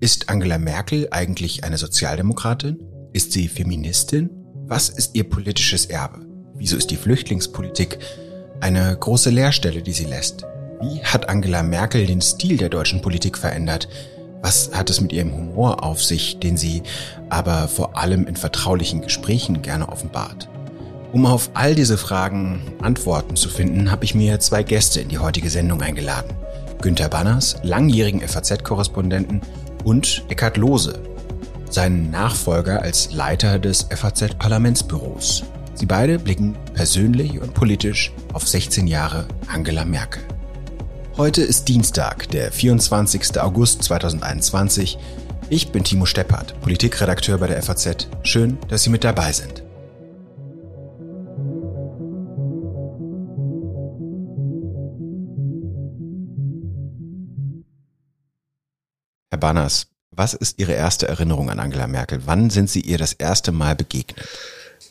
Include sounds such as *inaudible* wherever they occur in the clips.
Ist Angela Merkel eigentlich eine Sozialdemokratin? Ist sie Feministin? Was ist ihr politisches Erbe? Wieso ist die Flüchtlingspolitik eine große Leerstelle, die sie lässt? Wie hat Angela Merkel den Stil der deutschen Politik verändert? Was hat es mit ihrem Humor auf sich, den sie aber vor allem in vertraulichen Gesprächen gerne offenbart? Um auf all diese Fragen Antworten zu finden, habe ich mir zwei Gäste in die heutige Sendung eingeladen. Günter Banners, langjährigen FAZ-Korrespondenten und Eckhard Lohse, seinen Nachfolger als Leiter des FAZ-Parlamentsbüros. Sie beide blicken persönlich und politisch auf 16 Jahre Angela Merkel. Heute ist Dienstag, der 24. August 2021. Ich bin Timo Steppert, Politikredakteur bei der FAZ. Schön, dass Sie mit dabei sind. Herr Banners, was ist Ihre erste Erinnerung an Angela Merkel? Wann sind Sie ihr das erste Mal begegnet?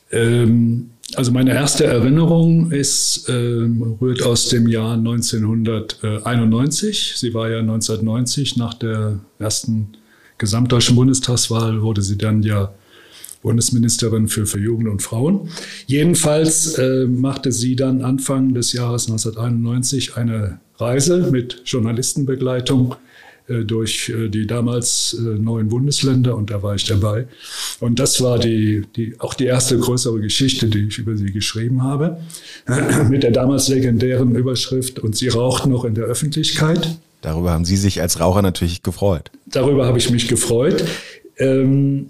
Ähm, also meine erste Erinnerung ist, ähm, rührt aus dem Jahr 1991. Sie war ja 1990 nach der ersten gesamtdeutschen Bundestagswahl, wurde sie dann ja Bundesministerin für, für Jugend und Frauen. Jedenfalls äh, machte sie dann Anfang des Jahres 1991 eine Reise mit Journalistenbegleitung durch äh, die damals äh, neuen Bundesländer und da war ich dabei. Und das war die, die, auch die erste größere Geschichte, die ich über sie geschrieben habe, *clears throat* mit der damals legendären Überschrift Und sie raucht noch in der Öffentlichkeit. Darüber haben Sie sich als Raucher natürlich gefreut. Darüber habe ich mich gefreut. Ähm,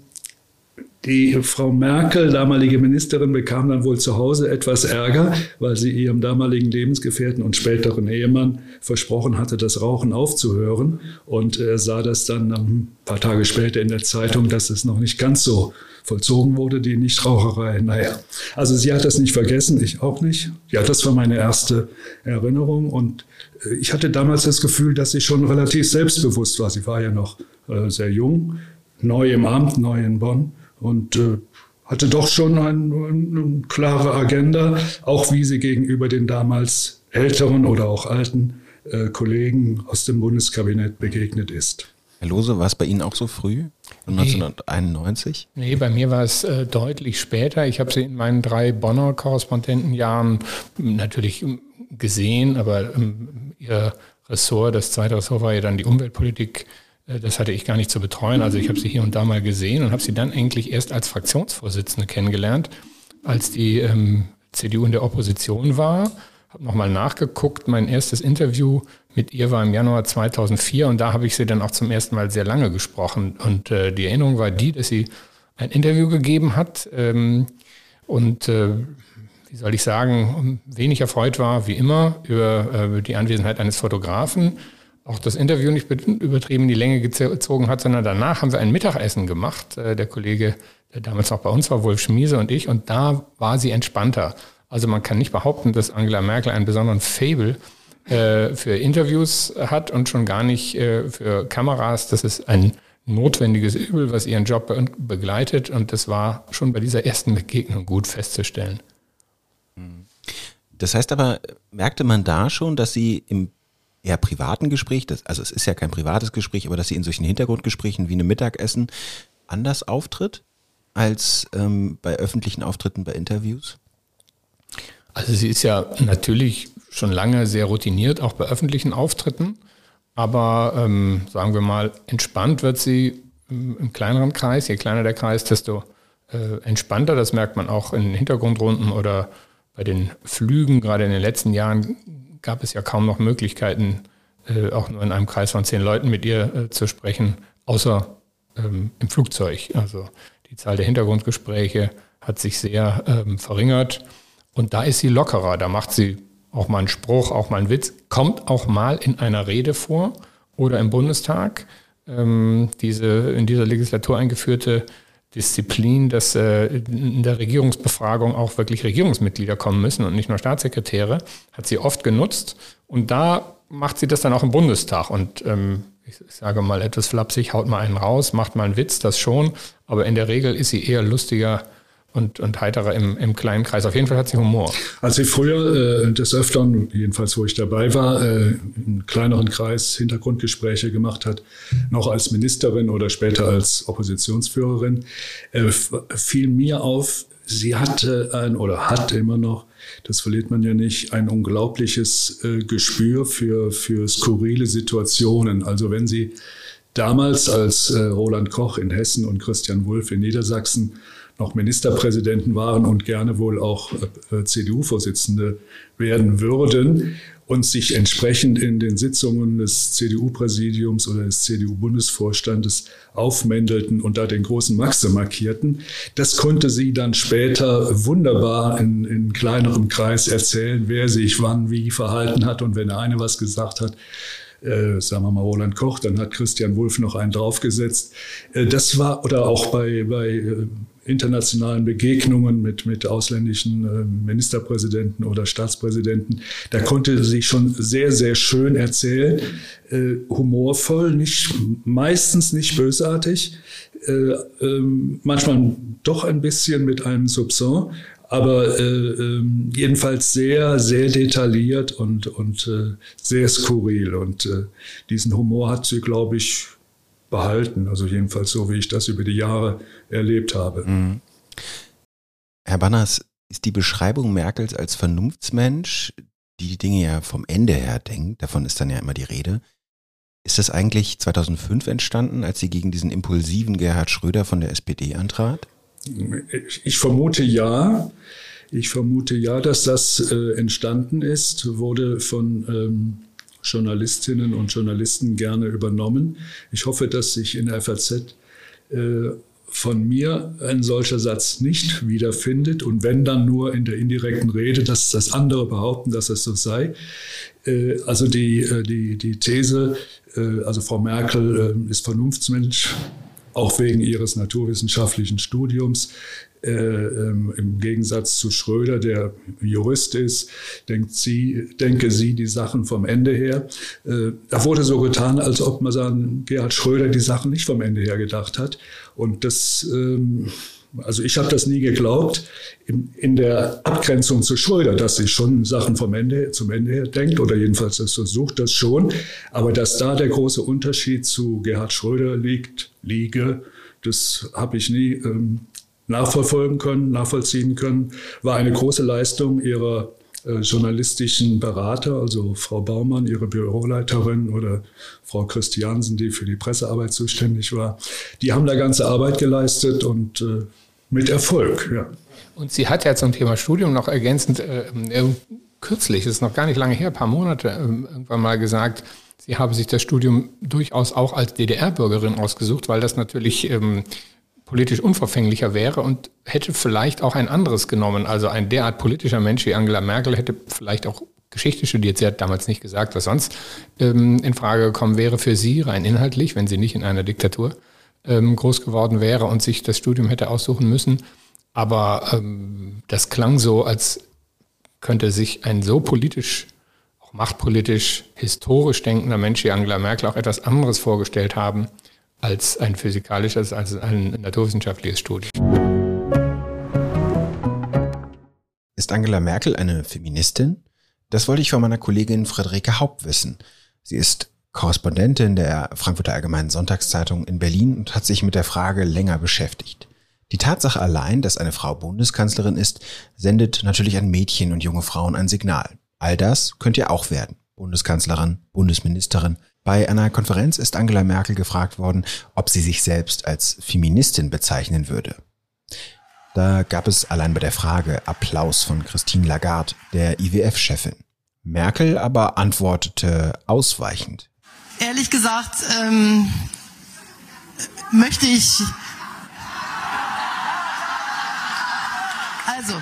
die Frau Merkel, damalige Ministerin, bekam dann wohl zu Hause etwas Ärger, weil sie ihrem damaligen Lebensgefährten und späteren Ehemann versprochen hatte, das Rauchen aufzuhören. Und er sah das dann ein paar Tage später in der Zeitung, dass es noch nicht ganz so vollzogen wurde, die Nichtraucherei. Naja, also sie hat das nicht vergessen, ich auch nicht. Ja, das war meine erste Erinnerung. Und äh, ich hatte damals das Gefühl, dass sie schon relativ selbstbewusst war. Sie war ja noch äh, sehr jung, neu im Amt, neu in Bonn und äh, hatte doch schon eine, eine klare Agenda, auch wie sie gegenüber den damals älteren oder auch alten äh, Kollegen aus dem Bundeskabinett begegnet ist. Herr Lose, war es bei Ihnen auch so früh? 1991? Nee, bei mir war es äh, deutlich später. Ich habe sie in meinen drei Bonner Korrespondentenjahren natürlich ähm, gesehen, aber ähm, ihr Ressort, das zweite Ressort war ja dann die Umweltpolitik, äh, das hatte ich gar nicht zu betreuen. Also ich habe sie hier und da mal gesehen und habe sie dann eigentlich erst als Fraktionsvorsitzende kennengelernt, als die ähm, CDU in der Opposition war. Habe nochmal nachgeguckt. Mein erstes Interview mit ihr war im Januar 2004 und da habe ich sie dann auch zum ersten Mal sehr lange gesprochen. Und äh, die Erinnerung war die, dass sie ein Interview gegeben hat ähm, und äh, wie soll ich sagen, wenig erfreut war, wie immer, über äh, die Anwesenheit eines Fotografen auch das Interview nicht übertrieben in die Länge gezogen hat, sondern danach haben wir ein Mittagessen gemacht. Äh, der Kollege, der damals noch bei uns war, Wolf Schmiese und ich, und da war sie entspannter. Also man kann nicht behaupten, dass Angela Merkel einen besonderen Fable äh, für Interviews hat und schon gar nicht äh, für Kameras. Das ist ein notwendiges Übel, was ihren Job begleitet. Und das war schon bei dieser ersten Begegnung gut festzustellen. Das heißt aber, merkte man da schon, dass sie im eher privaten Gespräch, das, also es ist ja kein privates Gespräch, aber dass sie in solchen Hintergrundgesprächen wie einem Mittagessen anders auftritt als ähm, bei öffentlichen Auftritten, bei Interviews? Also sie ist ja natürlich schon lange sehr routiniert, auch bei öffentlichen Auftritten, aber ähm, sagen wir mal, entspannt wird sie im kleineren Kreis. Je kleiner der Kreis, desto äh, entspannter. Das merkt man auch in Hintergrundrunden oder bei den Flügen. Gerade in den letzten Jahren gab es ja kaum noch Möglichkeiten, äh, auch nur in einem Kreis von zehn Leuten mit ihr äh, zu sprechen, außer ähm, im Flugzeug. Also die Zahl der Hintergrundgespräche hat sich sehr ähm, verringert. Und da ist sie lockerer. Da macht sie auch mal einen Spruch, auch mal einen Witz, kommt auch mal in einer Rede vor oder im Bundestag. Ähm, diese in dieser Legislatur eingeführte Disziplin, dass äh, in der Regierungsbefragung auch wirklich Regierungsmitglieder kommen müssen und nicht nur Staatssekretäre, hat sie oft genutzt. Und da macht sie das dann auch im Bundestag. Und ähm, ich sage mal etwas flapsig, haut mal einen raus, macht mal einen Witz, das schon. Aber in der Regel ist sie eher lustiger und, und heiterer im, im kleinen Kreis. Auf jeden Fall hat sie Humor. Als sie früher äh, des Öfteren, jedenfalls wo ich dabei war, äh, im kleineren Kreis Hintergrundgespräche gemacht hat, noch als Ministerin oder später als Oppositionsführerin, äh, fiel mir auf, sie hatte ein oder hat immer noch, das verliert man ja nicht, ein unglaubliches äh, Gespür für, für skurrile Situationen. Also wenn sie damals als äh, Roland Koch in Hessen und Christian Wulff in Niedersachsen noch Ministerpräsidenten waren und gerne wohl auch äh, CDU-Vorsitzende werden würden und sich entsprechend in den Sitzungen des CDU-Präsidiums oder des CDU-Bundesvorstandes aufmändelten und da den großen Maxe markierten. Das konnte sie dann später wunderbar in, in kleinerem Kreis erzählen, wer sich wann wie verhalten hat und wenn der eine was gesagt hat, äh, sagen wir mal Roland Koch, dann hat Christian Wulff noch einen draufgesetzt. Äh, das war, oder auch bei, bei äh, internationalen Begegnungen mit, mit ausländischen äh, Ministerpräsidenten oder Staatspräsidenten, da konnte sie schon sehr, sehr schön erzählen, äh, humorvoll, nicht, meistens nicht bösartig, äh, ähm, manchmal doch ein bisschen mit einem Soupçon, aber äh, äh, jedenfalls sehr, sehr detailliert und, und äh, sehr skurril. Und äh, diesen Humor hat sie, glaube ich, behalten. Also jedenfalls so, wie ich das über die Jahre erlebt habe. Mhm. Herr Banners, ist die Beschreibung Merkels als Vernunftsmensch, die die Dinge ja vom Ende her denkt, davon ist dann ja immer die Rede, ist das eigentlich 2005 entstanden, als sie gegen diesen impulsiven Gerhard Schröder von der SPD antrat? Ich vermute ja. Ich vermute ja, dass das äh, entstanden ist, wurde von ähm, Journalistinnen und Journalisten gerne übernommen. Ich hoffe, dass sich in der FAZ äh, von mir ein solcher Satz nicht wiederfindet und wenn dann nur in der indirekten Rede, dass das andere behaupten, dass es so sei. Äh, also die, äh, die, die These, äh, also Frau Merkel ist Vernunftsmensch, auch wegen ihres naturwissenschaftlichen Studiums. Äh, ähm, Im Gegensatz zu Schröder, der Jurist ist, denkt sie, denke sie die Sachen vom Ende her. Äh, da wurde so getan, als ob man sagen, Gerhard Schröder die Sachen nicht vom Ende her gedacht hat. Und das, ähm, also ich habe das nie geglaubt, in, in, der Abgrenzung zu Schröder, dass sie schon Sachen vom Ende zum Ende her denkt oder jedenfalls das versucht, das schon. Aber dass da der große Unterschied zu Gerhard Schröder liegt, liege, das habe ich nie ähm, nachverfolgen können, nachvollziehen können, war eine große Leistung ihrer äh, journalistischen Berater, also Frau Baumann, ihre Büroleiterin oder Frau Christiansen, die für die Pressearbeit zuständig war. Die haben da ganze Arbeit geleistet und äh, mit Erfolg, ja. Und sie hat ja zum Thema Studium noch ergänzend äh, äh kürzlich, ist noch gar nicht lange her, ein paar Monate, äh, irgendwann mal gesagt, Sie haben sich das Studium durchaus auch als DDR-Bürgerin ausgesucht, weil das natürlich ähm, politisch unverfänglicher wäre und hätte vielleicht auch ein anderes genommen. Also ein derart politischer Mensch wie Angela Merkel hätte vielleicht auch Geschichte studiert. Sie hat damals nicht gesagt, was sonst ähm, in Frage gekommen wäre für sie, rein inhaltlich, wenn sie nicht in einer Diktatur ähm, groß geworden wäre und sich das Studium hätte aussuchen müssen. Aber ähm, das klang so, als könnte sich ein so politisch, auch machtpolitisch, historisch denkender Mensch wie Angela Merkel auch etwas anderes vorgestellt haben als ein physikalisches, als ein naturwissenschaftliches Studium. Ist Angela Merkel eine Feministin? Das wollte ich von meiner Kollegin Friederike Haupt wissen. Sie ist Korrespondentin der Frankfurter Allgemeinen Sonntagszeitung in Berlin und hat sich mit der Frage länger beschäftigt. Die Tatsache allein, dass eine Frau Bundeskanzlerin ist, sendet natürlich an Mädchen und junge Frauen ein Signal. All das könnt ihr auch werden. Bundeskanzlerin, Bundesministerin, bei einer Konferenz ist Angela Merkel gefragt worden, ob sie sich selbst als Feministin bezeichnen würde. Da gab es allein bei der Frage Applaus von Christine Lagarde, der IWF-Chefin. Merkel aber antwortete ausweichend. Ehrlich gesagt ähm, möchte ich. Also,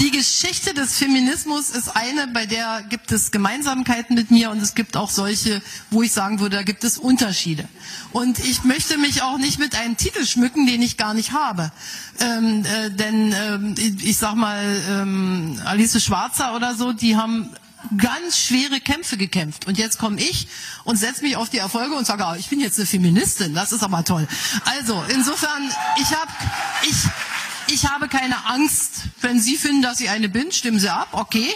die Geschichte des Feminismus ist eine, bei der gibt es Gemeinsamkeiten mit mir und es gibt auch solche, wo ich sagen würde, da gibt es Unterschiede. Und ich möchte mich auch nicht mit einem Titel schmücken, den ich gar nicht habe. Ähm, äh, denn ähm, ich sag mal, ähm, Alice Schwarzer oder so, die haben ganz schwere Kämpfe gekämpft. Und jetzt komme ich und setze mich auf die Erfolge und sage, oh, ich bin jetzt eine Feministin. Das ist aber toll. Also insofern, ich habe, ich ich habe keine Angst. Wenn Sie finden, dass ich eine bin, stimmen Sie ab, okay.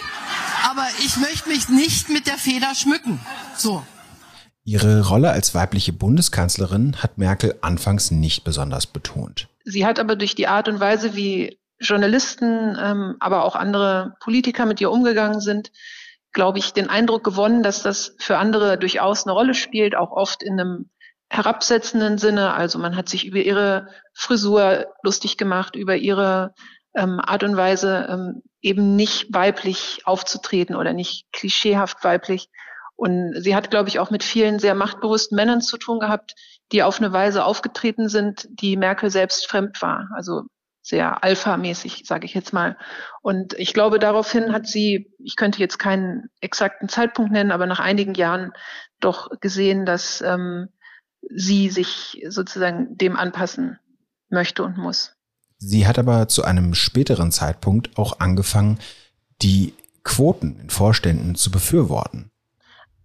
Aber ich möchte mich nicht mit der Feder schmücken. So. Ihre Rolle als weibliche Bundeskanzlerin hat Merkel anfangs nicht besonders betont. Sie hat aber durch die Art und Weise, wie Journalisten, ähm, aber auch andere Politiker mit ihr umgegangen sind, glaube ich, den Eindruck gewonnen, dass das für andere durchaus eine Rolle spielt, auch oft in einem herabsetzenden Sinne. Also man hat sich über ihre Frisur lustig gemacht, über ihre ähm, Art und Weise ähm, eben nicht weiblich aufzutreten oder nicht klischeehaft weiblich. Und sie hat, glaube ich, auch mit vielen sehr machtbewussten Männern zu tun gehabt, die auf eine Weise aufgetreten sind, die Merkel selbst fremd war. Also sehr alpha-mäßig, sage ich jetzt mal. Und ich glaube, daraufhin hat sie, ich könnte jetzt keinen exakten Zeitpunkt nennen, aber nach einigen Jahren doch gesehen, dass ähm, sie sich sozusagen dem anpassen möchte und muss. Sie hat aber zu einem späteren Zeitpunkt auch angefangen, die Quoten in Vorständen zu befürworten.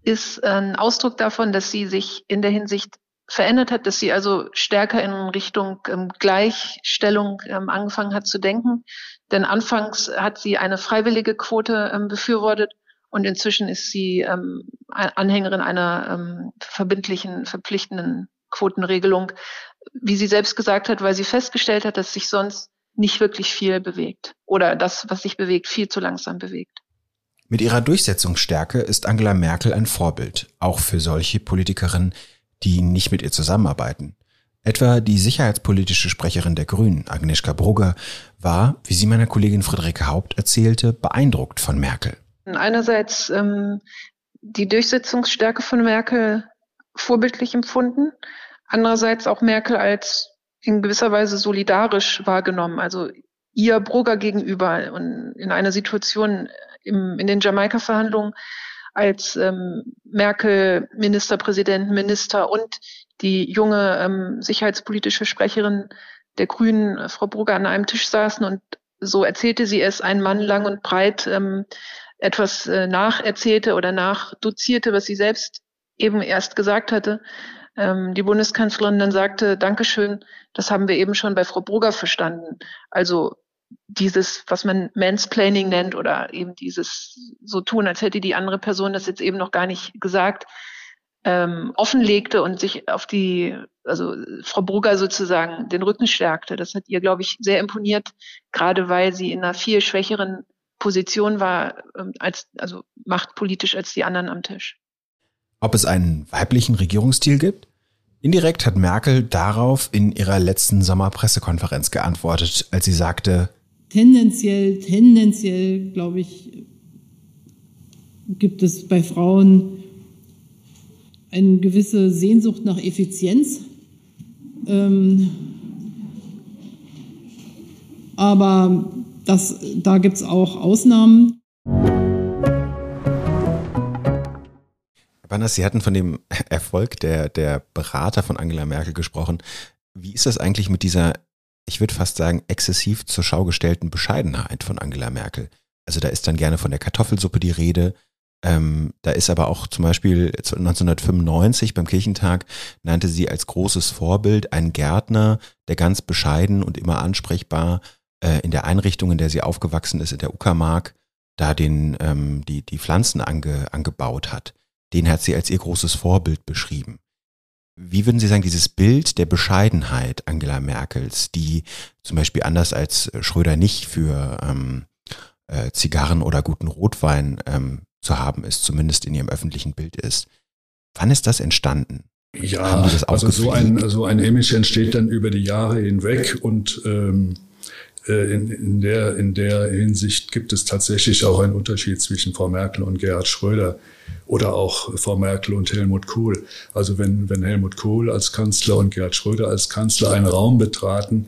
Ist ein Ausdruck davon, dass sie sich in der Hinsicht verändert hat, dass sie also stärker in Richtung ähm, Gleichstellung ähm, angefangen hat zu denken. Denn anfangs hat sie eine freiwillige Quote ähm, befürwortet und inzwischen ist sie ähm, Anhängerin einer ähm, verbindlichen, verpflichtenden Quotenregelung, wie sie selbst gesagt hat, weil sie festgestellt hat, dass sich sonst nicht wirklich viel bewegt oder das, was sich bewegt, viel zu langsam bewegt. Mit ihrer Durchsetzungsstärke ist Angela Merkel ein Vorbild, auch für solche Politikerinnen, die nicht mit ihr zusammenarbeiten. Etwa die sicherheitspolitische Sprecherin der Grünen, Agnieszka Brugger, war, wie sie meiner Kollegin Friederike Haupt erzählte, beeindruckt von Merkel. Einerseits ähm, die Durchsetzungsstärke von Merkel vorbildlich empfunden, andererseits auch Merkel als in gewisser Weise solidarisch wahrgenommen, also ihr Brugger gegenüber und in einer Situation im, in den Jamaika-Verhandlungen, als ähm, Merkel Ministerpräsident, Minister und die junge ähm, sicherheitspolitische Sprecherin der Grünen, Frau Brugger, an einem Tisch saßen und so erzählte sie es ein Mann lang und breit ähm, etwas äh, nacherzählte oder nachdozierte, was sie selbst eben erst gesagt hatte. Ähm, die Bundeskanzlerin dann sagte, Dankeschön, das haben wir eben schon bei Frau Brugger verstanden. Also dieses, was man Mansplaining nennt oder eben dieses so tun, als hätte die andere Person das jetzt eben noch gar nicht gesagt, ähm, offenlegte und sich auf die, also Frau Brugger sozusagen den Rücken stärkte. Das hat ihr, glaube ich, sehr imponiert, gerade weil sie in einer viel schwächeren Position war, ähm, als, also machtpolitisch als die anderen am Tisch. Ob es einen weiblichen Regierungsstil gibt? Indirekt hat Merkel darauf in ihrer letzten Sommerpressekonferenz geantwortet, als sie sagte, tendenziell, tendenziell, glaube ich, gibt es bei Frauen eine gewisse Sehnsucht nach Effizienz. Ähm, aber das, da gibt es auch Ausnahmen. Bannas, Sie hatten von dem Erfolg der, der Berater von Angela Merkel gesprochen. Wie ist das eigentlich mit dieser, ich würde fast sagen, exzessiv zur Schau gestellten Bescheidenheit von Angela Merkel? Also da ist dann gerne von der Kartoffelsuppe die Rede. Ähm, da ist aber auch zum Beispiel 1995 beim Kirchentag nannte sie als großes Vorbild einen Gärtner, der ganz bescheiden und immer ansprechbar äh, in der Einrichtung, in der sie aufgewachsen ist, in der Uckermark, da den, ähm, die, die Pflanzen ange, angebaut hat. Den hat sie als ihr großes Vorbild beschrieben. Wie würden Sie sagen, dieses Bild der Bescheidenheit Angela Merkels, die zum Beispiel anders als Schröder nicht für ähm, äh, Zigarren oder guten Rotwein ähm, zu haben ist, zumindest in ihrem öffentlichen Bild ist. Wann ist das entstanden? Ja, also so ein, so ein Image entsteht dann über die Jahre hinweg und ähm, äh, in, in, der, in der Hinsicht gibt es tatsächlich auch einen Unterschied zwischen Frau Merkel und Gerhard Schröder oder auch Frau Merkel und Helmut Kohl. Also wenn, wenn Helmut Kohl als Kanzler und Gerhard Schröder als Kanzler einen Raum betraten,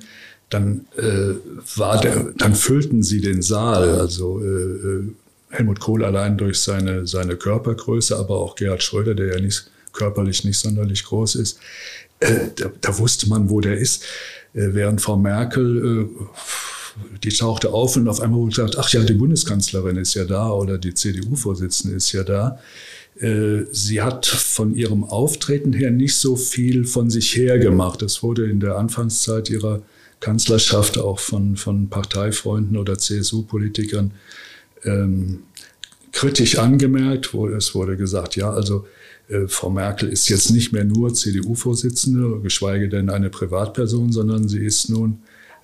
dann, äh, war der, dann füllten sie den Saal. Also äh, äh, Helmut Kohl allein durch seine, seine Körpergröße, aber auch Gerhard Schröder, der ja nicht, körperlich nicht sonderlich groß ist. Äh, da, da, wusste man, wo der ist. Äh, während Frau Merkel äh, die tauchte auf und auf einmal wurde gesagt, ach ja, die Bundeskanzlerin ist ja da oder die CDU-Vorsitzende ist ja da. Äh, sie hat von ihrem Auftreten her nicht so viel von sich her gemacht. Das wurde in der Anfangszeit ihrer Kanzlerschaft auch von, von Parteifreunden oder CSU-Politikern ähm, kritisch angemerkt. Wo es wurde gesagt, ja, also Frau Merkel ist jetzt nicht mehr nur CDU-Vorsitzende, geschweige denn eine Privatperson, sondern sie ist nun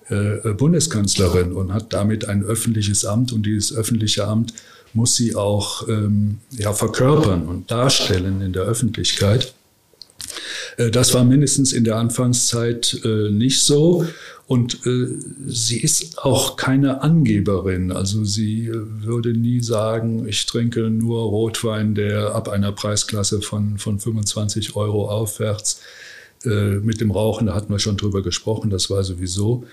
äh, Bundeskanzlerin und hat damit ein öffentliches Amt und dieses öffentliche Amt muss sie auch ähm, ja, verkörpern und darstellen in der Öffentlichkeit. Äh, das war mindestens in der Anfangszeit äh, nicht so. Und äh, sie ist auch keine Angeberin. Also sie würde nie sagen, ich trinke nur Rotwein, der ab einer Preisklasse von, von 25 Euro aufwärts mit dem Rauchen, da hatten wir schon drüber gesprochen, das war sowieso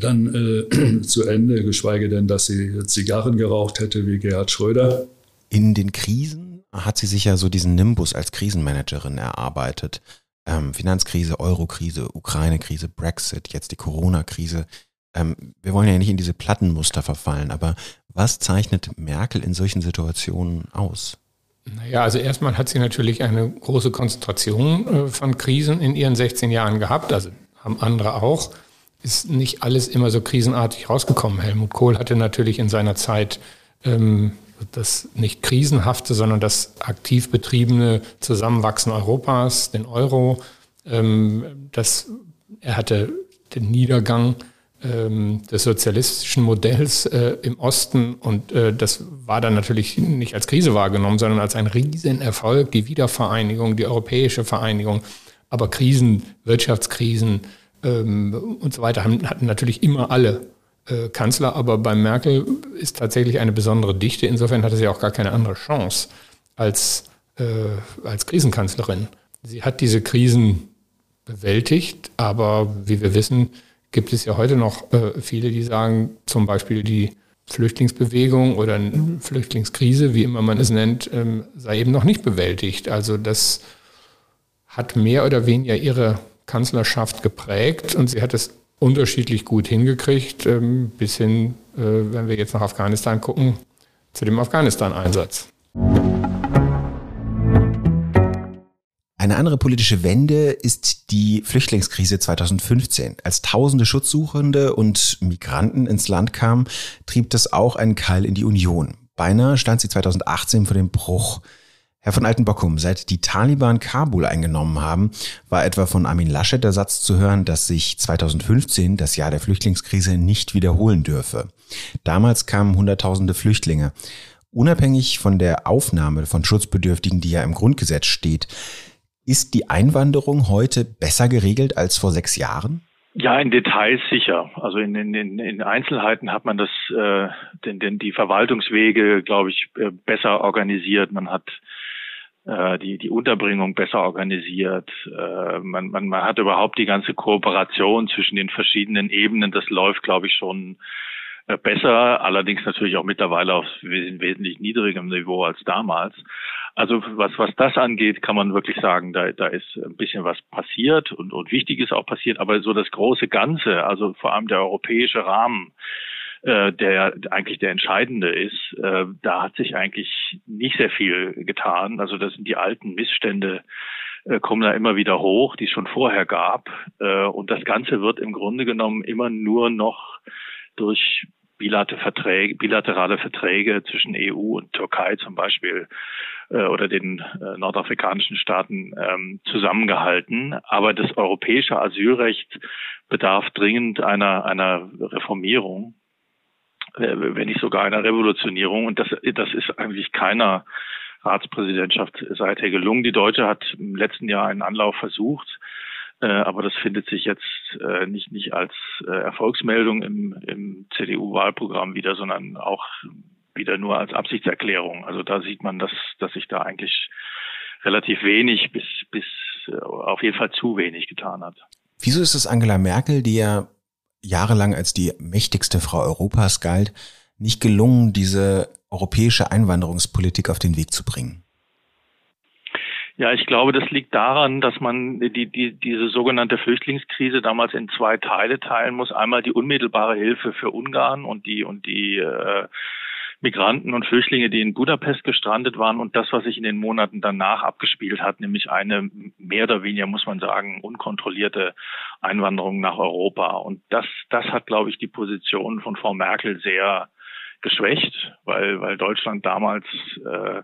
dann äh, *clears throat* zu Ende, geschweige denn, dass sie Zigarren geraucht hätte wie Gerhard Schröder. In den Krisen hat sie sich ja so diesen Nimbus als Krisenmanagerin erarbeitet ähm, Finanzkrise, Eurokrise, Ukraine-Krise, Brexit, jetzt die Corona-Krise. Ähm, wir wollen ja nicht in diese Plattenmuster verfallen, aber was zeichnet Merkel in solchen Situationen aus? Naja, also erstmal hat sie natürlich eine große Konzentration äh, von Krisen in ihren 16 Jahren gehabt, also haben andere auch. Ist nicht alles immer so krisenartig rausgekommen. Helmut Kohl hatte natürlich in seiner Zeit ähm, das nicht krisenhafte, sondern das aktiv betriebene Zusammenwachsen Europas, den Euro. Ähm, das, er hatte den Niedergang ähm, des sozialistischen Modells äh, im Osten und äh, das war dann natürlich nicht als Krise wahrgenommen, sondern als ein Riesenerfolg, die Wiedervereinigung, die europäische Vereinigung. Aber Krisen, Wirtschaftskrisen ähm, und so weiter haben, hatten natürlich immer alle Kanzler, aber bei Merkel ist tatsächlich eine besondere Dichte. Insofern hatte sie auch gar keine andere Chance als, äh, als Krisenkanzlerin. Sie hat diese Krisen bewältigt, aber wie wir wissen, gibt es ja heute noch äh, viele, die sagen, zum Beispiel die Flüchtlingsbewegung oder Flüchtlingskrise, wie immer man es nennt, ähm, sei eben noch nicht bewältigt. Also das hat mehr oder weniger ihre Kanzlerschaft geprägt und sie hat es unterschiedlich gut hingekriegt, ähm, bis hin, äh, wenn wir jetzt nach Afghanistan gucken, zu dem Afghanistan-Einsatz. Eine andere politische Wende ist die Flüchtlingskrise 2015. Als tausende Schutzsuchende und Migranten ins Land kamen, trieb das auch einen Keil in die Union. Beinahe stand sie 2018 vor dem Bruch. Herr von Altenbockum, seit die Taliban Kabul eingenommen haben, war etwa von Armin Laschet der Satz zu hören, dass sich 2015, das Jahr der Flüchtlingskrise, nicht wiederholen dürfe. Damals kamen Hunderttausende Flüchtlinge. Unabhängig von der Aufnahme von Schutzbedürftigen, die ja im Grundgesetz steht, ist die Einwanderung heute besser geregelt als vor sechs Jahren? Ja, in Details sicher. Also in, in, in Einzelheiten hat man das, äh, den, den, die Verwaltungswege, glaube ich, äh, besser organisiert. Man hat die, die Unterbringung besser organisiert. Äh, man, man, man hat überhaupt die ganze Kooperation zwischen den verschiedenen Ebenen. Das läuft, glaube ich, schon äh, besser, allerdings natürlich auch mittlerweile auf wesentlich niedrigem Niveau als damals. Also was, was das angeht, kann man wirklich sagen, da, da ist ein bisschen was passiert und, und Wichtiges auch passiert, aber so das große Ganze, also vor allem der europäische Rahmen, äh, der eigentlich der entscheidende ist, äh, da hat sich eigentlich nicht sehr viel getan. Also das sind die alten Missstände, äh, kommen da immer wieder hoch, die es schon vorher gab. Und das Ganze wird im Grunde genommen immer nur noch durch bilaterale Verträge, zwischen EU und Türkei zum Beispiel oder den nordafrikanischen Staaten ähm, zusammengehalten. Aber das europäische Asylrecht bedarf dringend einer, einer Reformierung. Äh, wenn nicht sogar einer Revolutionierung. Und das, das ist eigentlich keiner Ratspräsidentschaft seither gelungen. Die Deutsche hat im letzten Jahr einen Anlauf versucht, äh, aber das findet sich jetzt äh, nicht, nicht als Erfolgsmeldung im, im CDU-Wahlprogramm wieder, sondern auch wieder nur als Absichtserklärung. Also da sieht man, dass, dass sich da eigentlich relativ wenig bis, bis auf jeden Fall zu wenig getan hat. Wieso ist es Angela Merkel, die ja jahrelang als die mächtigste Frau Europas galt, nicht gelungen, diese europäische Einwanderungspolitik auf den Weg zu bringen? Ja, ich glaube, das liegt daran, dass man die, die, diese sogenannte Flüchtlingskrise damals in zwei Teile teilen muss. Einmal die unmittelbare Hilfe für Ungarn und die und die äh, Migranten und Flüchtlinge, die in Budapest gestrandet waren und das, was sich in den Monaten danach abgespielt hat, nämlich eine mehr oder weniger, muss man sagen, unkontrollierte Einwanderung nach Europa. Und das, das hat, glaube ich, die Position von Frau Merkel sehr geschwächt, weil, weil Deutschland damals äh,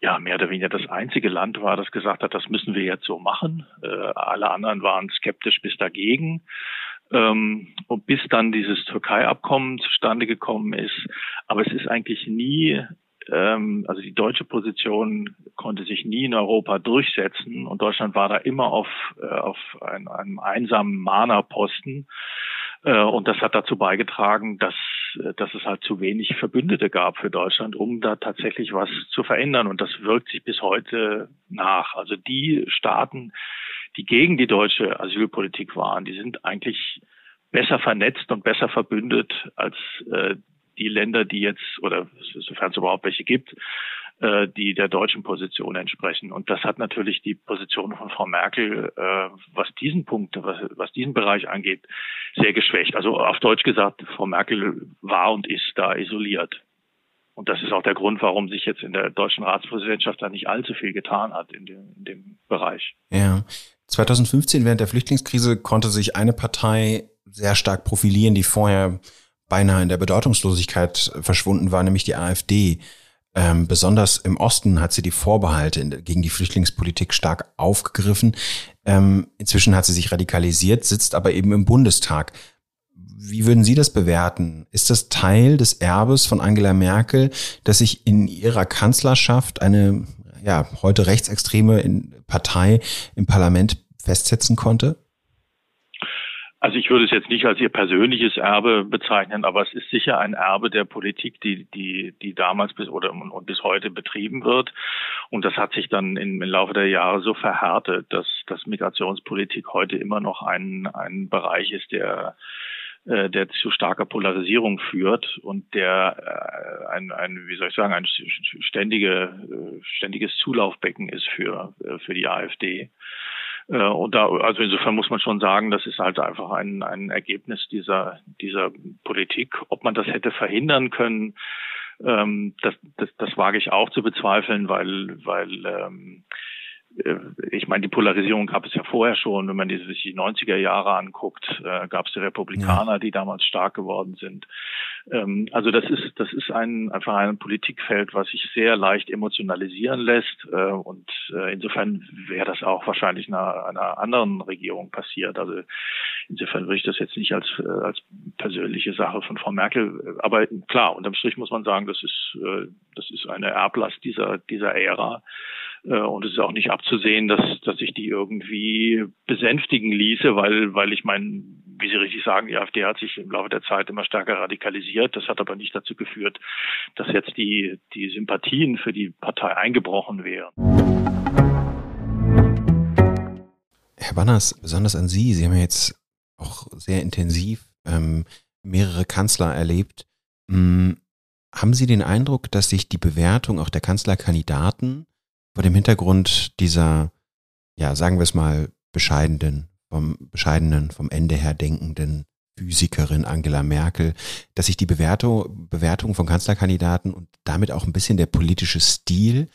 ja mehr oder weniger das einzige Land war, das gesagt hat, das müssen wir jetzt so machen. Äh, alle anderen waren skeptisch bis dagegen. Ähm, und bis dann dieses Türkei-Abkommen zustande gekommen ist. Aber es ist eigentlich nie, ähm, also die deutsche Position konnte sich nie in Europa durchsetzen und Deutschland war da immer auf, äh, auf ein, einem einsamen Mana-Posten. Äh, und das hat dazu beigetragen, dass, äh, dass es halt zu wenig Verbündete gab für Deutschland, um da tatsächlich was zu verändern. Und das wirkt sich bis heute nach. Also die Staaten, die gegen die deutsche Asylpolitik waren, die sind eigentlich besser vernetzt und besser verbündet als äh, die Länder, die jetzt, oder sofern es überhaupt welche gibt, äh, die der deutschen Position entsprechen. Und das hat natürlich die Position von Frau Merkel, äh, was diesen Punkt, was, was diesen Bereich angeht, sehr geschwächt. Also auf Deutsch gesagt, Frau Merkel war und ist da isoliert. Und das ist auch der Grund, warum sich jetzt in der deutschen Ratspräsidentschaft da nicht allzu viel getan hat in dem, in dem Bereich. Ja. 2015 während der Flüchtlingskrise konnte sich eine Partei sehr stark profilieren, die vorher beinahe in der Bedeutungslosigkeit verschwunden war, nämlich die AfD. Ähm, besonders im Osten hat sie die Vorbehalte gegen die Flüchtlingspolitik stark aufgegriffen. Ähm, inzwischen hat sie sich radikalisiert, sitzt aber eben im Bundestag. Wie würden Sie das bewerten? Ist das Teil des Erbes von Angela Merkel, dass sich in ihrer Kanzlerschaft eine ja, heute rechtsextreme Partei im Parlament festsetzen konnte? Also ich würde es jetzt nicht als ihr persönliches Erbe bezeichnen, aber es ist sicher ein Erbe der Politik, die die die damals bis oder und bis heute betrieben wird. Und das hat sich dann im, Laufe der Jahre so verhärtet, dass dass Migrationspolitik heute immer noch ein ein Bereich ist, der äh, der zu starker Polarisierung führt und der äh, ein, ein, wie soll ich sagen, ein ständige, äh, ständiges Zulaufbecken ist für, für die AfD. Äh, und da, also insofern muss man schon sagen, das ist halt einfach ein, ein Ergebnis dieser, dieser Politik. Ob man das hätte verhindern können, ähm, das, das, das wage ich auch zu bezweifeln, weil, weil ähm, äh, ich meine, die Polarisierung gab es ja vorher schon. Wenn man die, sich die 90er Jahre anguckt, äh, gab es die Republikaner, ja. die damals stark geworden sind. Ähm, also das ist, das ist ein, einfach ein Politikfeld, was sich sehr leicht emotionalisieren lässt. Äh, und äh, insofern wäre das auch wahrscheinlich einer, einer anderen Regierung passiert. Also insofern würde ich das jetzt nicht als, äh, als persönliche Sache von Frau Merkel. Aber klar, unterm Strich muss man sagen, das ist, äh, das ist eine Erblast dieser, dieser Ära. Äh, und es ist auch nicht abzusehen, dass, dass sich die irgendwie besänftigen ließe, weil, weil ich meine, wie Sie richtig sagen, die AfD hat sich im Laufe der Zeit immer stärker radikalisiert. Das hat aber nicht dazu geführt, dass jetzt die, die Sympathien für die Partei eingebrochen wären. Herr Banners, besonders an Sie, Sie haben ja jetzt auch sehr intensiv ähm, mehrere Kanzler erlebt. Hm, haben Sie den Eindruck, dass sich die Bewertung auch der Kanzlerkandidaten vor dem Hintergrund dieser, ja, sagen wir es mal, bescheidenen, vom bescheidenen, vom Ende her denkenden Physikerin Angela Merkel, dass sich die Bewertung, Bewertung von Kanzlerkandidaten und damit auch ein bisschen der politische Stil,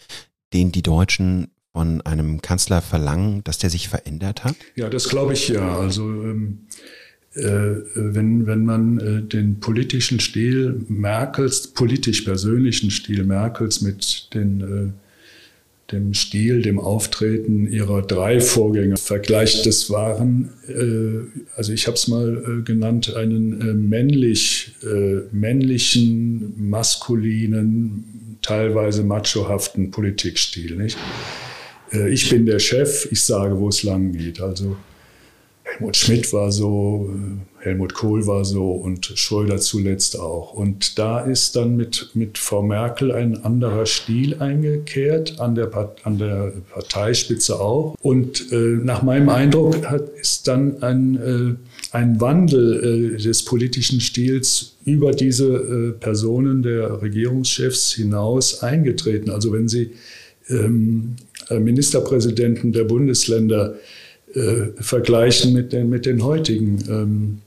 den die Deutschen von einem Kanzler verlangen, dass der sich verändert hat? Ja, das glaube ich ja. Also ähm, äh, wenn, wenn man äh, den politischen Stil Merkels, politisch persönlichen Stil Merkels mit den äh, dem Stil, dem Auftreten ihrer drei Vorgänger vergleicht. Das waren, äh, also ich habe es mal äh, genannt, einen äh, männlich, äh, männlichen, maskulinen, teilweise machohaften Politikstil. Nicht? Äh, ich bin der Chef, ich sage, wo es lang geht. Also Helmut Schmidt war so, äh, Helmut Kohl war so und Schröder zuletzt auch. Und da ist dann mit, mit Frau Merkel ein anderer Stil eingekehrt, an der, an der Parteispitze auch. Und äh, nach meinem Eindruck hat, ist dann ein, äh, ein Wandel äh, des politischen Stils über diese äh, Personen der Regierungschefs hinaus eingetreten. Also wenn Sie ähm, äh, Ministerpräsidenten der Bundesländer äh, vergleichen mit den, mit den heutigen. Ähm,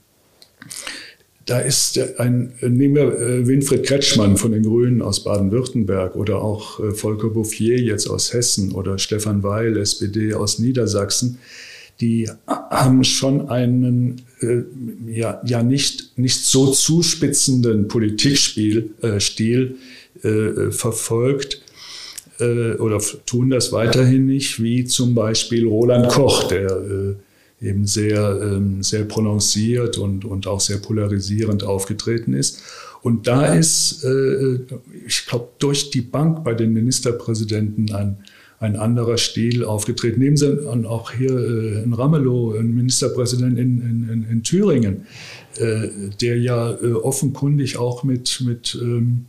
da ist ein, nehmen wir äh, Winfried Kretschmann von den Grünen aus Baden-Württemberg oder auch äh, Volker Bouffier jetzt aus Hessen oder Stefan Weil, SPD aus Niedersachsen. Die haben schon einen äh, ja, ja nicht, nicht so zuspitzenden Politikstil äh, äh, verfolgt äh, oder tun das weiterhin nicht, wie zum Beispiel Roland Koch, der eben sehr, ähm, sehr prononciert und, und auch sehr polarisierend aufgetreten ist. Und da ist, äh, ich glaube, durch die Bank bei den Ministerpräsidenten ein, ein anderer Stil aufgetreten. Nehmen Sie auch hier äh, in Ramelow, ein Ministerpräsident in, in, in Thüringen, äh, der ja äh, offenkundig auch mit, mit ähm,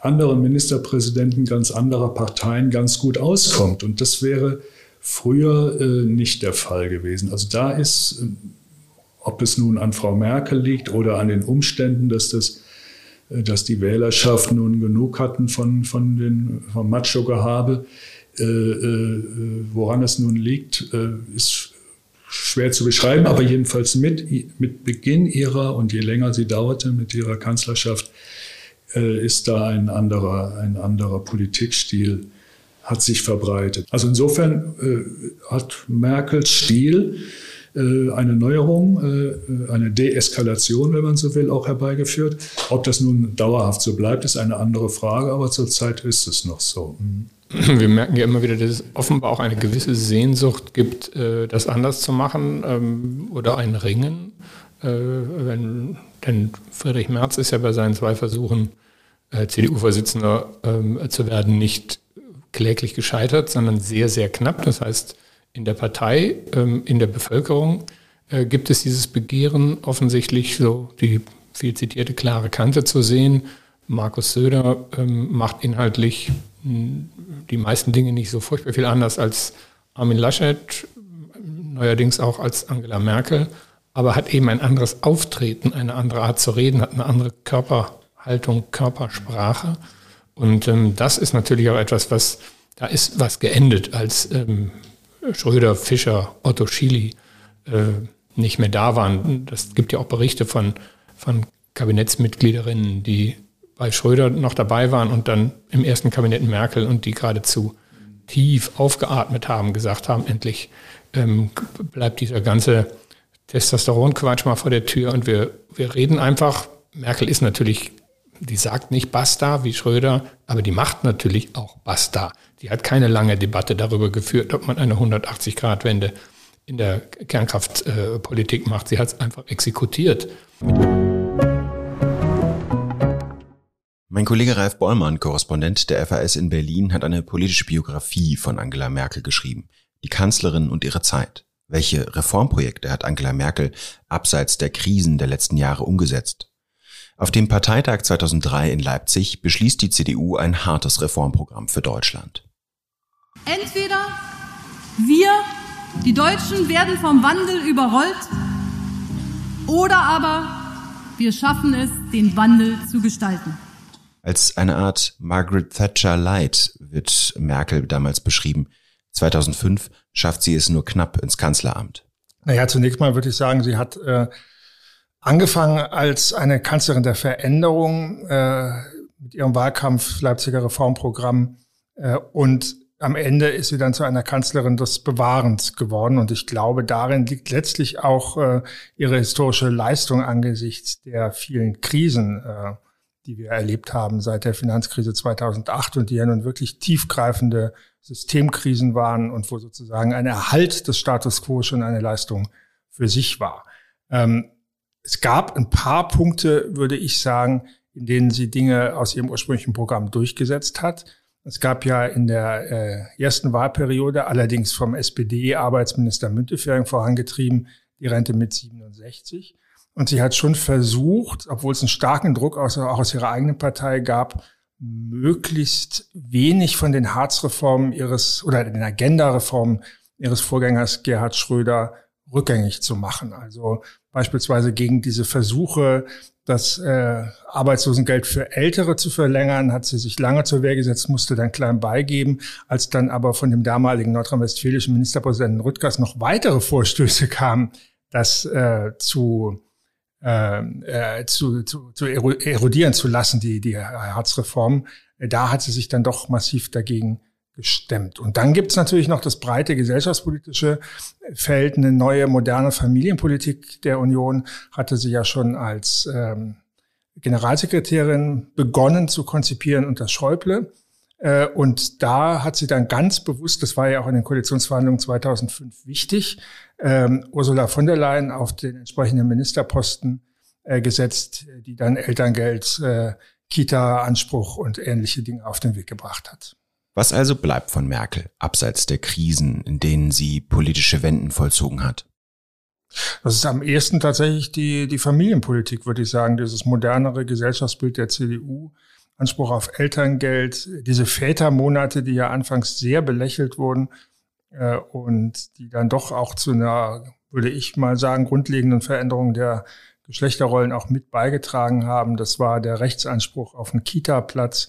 anderen Ministerpräsidenten ganz anderer Parteien ganz gut auskommt. Und das wäre früher äh, nicht der Fall gewesen. Also da ist, äh, ob es nun an Frau Merkel liegt oder an den Umständen, dass, das, äh, dass die Wählerschaft nun genug hatten von, von den, vom Macho-Gehabe, äh, äh, woran es nun liegt, äh, ist schwer zu beschreiben, aber jedenfalls mit, mit Beginn ihrer und je länger sie dauerte mit ihrer Kanzlerschaft, ist da ein anderer, ein anderer Politikstil hat sich verbreitet. Also insofern äh, hat Merkels Stil äh, eine Neuerung, äh, eine Deeskalation, wenn man so will, auch herbeigeführt. Ob das nun dauerhaft so bleibt, ist eine andere Frage, aber zurzeit ist es noch so. Mhm. Wir merken ja immer wieder, dass es offenbar auch eine gewisse Sehnsucht gibt, äh, das anders zu machen ähm, oder ein Ringen. Äh, denn Friedrich Merz ist ja bei seinen zwei Versuchen, äh, CDU-Vorsitzender ähm, zu werden, nicht kläglich gescheitert, sondern sehr, sehr knapp. Das heißt, in der Partei, ähm, in der Bevölkerung äh, gibt es dieses Begehren, offensichtlich so die viel zitierte klare Kante zu sehen. Markus Söder ähm, macht inhaltlich hm, die meisten Dinge nicht so furchtbar viel anders als Armin Laschet, neuerdings auch als Angela Merkel, aber hat eben ein anderes Auftreten, eine andere Art zu reden, hat eine andere Körperhaltung, Körpersprache. Und ähm, das ist natürlich auch etwas, was, da ist was geendet, als ähm, Schröder, Fischer, Otto Schily äh, nicht mehr da waren. Das gibt ja auch Berichte von, von Kabinettsmitgliederinnen, die bei Schröder noch dabei waren und dann im ersten Kabinett Merkel und die geradezu tief aufgeatmet haben, gesagt haben, endlich ähm, bleibt dieser ganze Testosteronquatsch mal vor der Tür und wir, wir reden einfach. Merkel ist natürlich die sagt nicht Basta wie Schröder, aber die macht natürlich auch Basta. Die hat keine lange Debatte darüber geführt, ob man eine 180-Grad-Wende in der Kernkraftpolitik äh, macht. Sie hat es einfach exekutiert. Mein Kollege Ralf Bollmann, Korrespondent der FAS in Berlin, hat eine politische Biografie von Angela Merkel geschrieben. Die Kanzlerin und ihre Zeit. Welche Reformprojekte hat Angela Merkel abseits der Krisen der letzten Jahre umgesetzt? Auf dem Parteitag 2003 in Leipzig beschließt die CDU ein hartes Reformprogramm für Deutschland. Entweder wir, die Deutschen, werden vom Wandel überrollt oder aber wir schaffen es, den Wandel zu gestalten. Als eine Art Margaret Thatcher Light wird Merkel damals beschrieben. 2005 schafft sie es nur knapp ins Kanzleramt. Naja, zunächst mal würde ich sagen, sie hat äh, Angefangen als eine Kanzlerin der Veränderung äh, mit ihrem Wahlkampf Leipziger Reformprogramm äh, und am Ende ist sie dann zu einer Kanzlerin des Bewahrens geworden. Und ich glaube, darin liegt letztlich auch äh, ihre historische Leistung angesichts der vielen Krisen, äh, die wir erlebt haben seit der Finanzkrise 2008 und die ja nun wirklich tiefgreifende Systemkrisen waren und wo sozusagen ein Erhalt des Status quo schon eine Leistung für sich war. Ähm, es gab ein paar Punkte, würde ich sagen, in denen sie Dinge aus ihrem ursprünglichen Programm durchgesetzt hat. Es gab ja in der äh, ersten Wahlperiode, allerdings vom SPD-Arbeitsminister Müntefering vorangetrieben, die Rente mit 67. Und sie hat schon versucht, obwohl es einen starken Druck aus, auch aus ihrer eigenen Partei gab, möglichst wenig von den Harz-Reformen ihres oder den Agenda-Reformen ihres Vorgängers Gerhard Schröder rückgängig zu machen. Also beispielsweise gegen diese Versuche, das äh, Arbeitslosengeld für Ältere zu verlängern, hat sie sich lange zur Wehr gesetzt, musste dann klein beigeben. Als dann aber von dem damaligen nordrhein-westfälischen Ministerpräsidenten Rüttgers noch weitere Vorstöße kamen, das äh, zu äh, zu, zu, zu erodieren zu lassen, die, die Harzreform. Da hat sie sich dann doch massiv dagegen gestemmt. Und dann gibt's natürlich noch das breite gesellschaftspolitische Feld. Eine neue, moderne Familienpolitik der Union hatte sie ja schon als ähm, Generalsekretärin begonnen zu konzipieren unter Schäuble. Äh, und da hat sie dann ganz bewusst, das war ja auch in den Koalitionsverhandlungen 2005 wichtig, ähm, Ursula von der Leyen auf den entsprechenden Ministerposten äh, gesetzt, die dann Elterngeld, äh, Kita-Anspruch und ähnliche Dinge auf den Weg gebracht hat. Was also bleibt von Merkel, abseits der Krisen, in denen sie politische Wenden vollzogen hat? Das ist am ehesten tatsächlich die, die Familienpolitik, würde ich sagen, dieses modernere Gesellschaftsbild der CDU, Anspruch auf Elterngeld, diese Vätermonate, die ja anfangs sehr belächelt wurden äh, und die dann doch auch zu einer, würde ich mal sagen, grundlegenden Veränderung der Geschlechterrollen auch mit beigetragen haben. Das war der Rechtsanspruch auf einen Kita-Platz,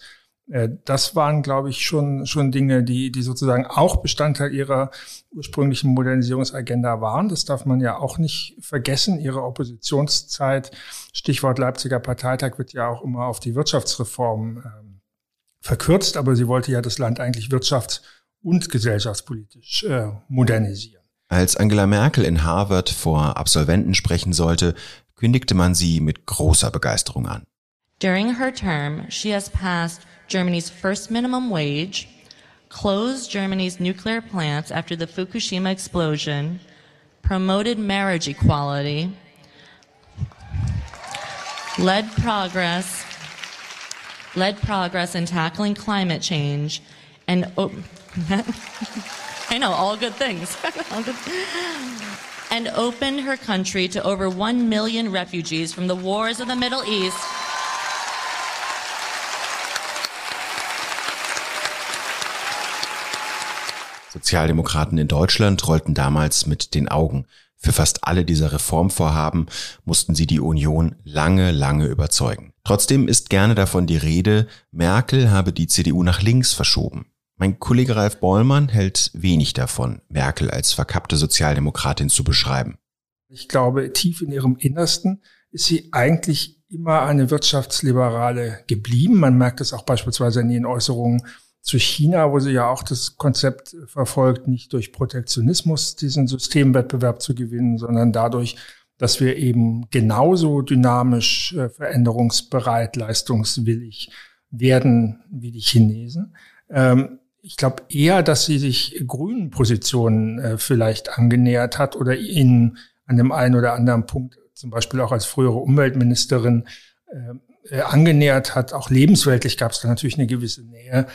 das waren, glaube ich, schon, schon Dinge, die, die sozusagen auch Bestandteil ihrer ursprünglichen Modernisierungsagenda waren. Das darf man ja auch nicht vergessen. Ihre Oppositionszeit, Stichwort Leipziger Parteitag, wird ja auch immer auf die Wirtschaftsreform ähm, verkürzt, aber sie wollte ja das Land eigentlich wirtschafts- und gesellschaftspolitisch äh, modernisieren. Als Angela Merkel in Harvard vor Absolventen sprechen sollte, kündigte man sie mit großer Begeisterung an. During her term, she has passed Germany's first minimum wage, closed Germany's nuclear plants after the Fukushima explosion, promoted marriage equality, led progress, led progress in tackling climate change, and oh, *laughs* I know all good things. all *laughs* good, and opened her country to over 1 million refugees from the wars of the Middle East Sozialdemokraten in Deutschland rollten damals mit den Augen. Für fast alle dieser Reformvorhaben mussten sie die Union lange, lange überzeugen. Trotzdem ist gerne davon die Rede, Merkel habe die CDU nach links verschoben. Mein Kollege Ralf Bollmann hält wenig davon, Merkel als verkappte Sozialdemokratin zu beschreiben. Ich glaube, tief in ihrem Innersten ist sie eigentlich immer eine Wirtschaftsliberale geblieben. Man merkt es auch beispielsweise in ihren Äußerungen zu China, wo sie ja auch das Konzept verfolgt, nicht durch Protektionismus diesen Systemwettbewerb zu gewinnen, sondern dadurch, dass wir eben genauso dynamisch, äh, veränderungsbereit, leistungswillig werden wie die Chinesen. Ähm, ich glaube eher, dass sie sich grünen Positionen äh, vielleicht angenähert hat oder ihnen an dem einen oder anderen Punkt, zum Beispiel auch als frühere Umweltministerin, äh, äh angenähert hat. Auch lebensweltlich gab es da natürlich eine gewisse Nähe äh,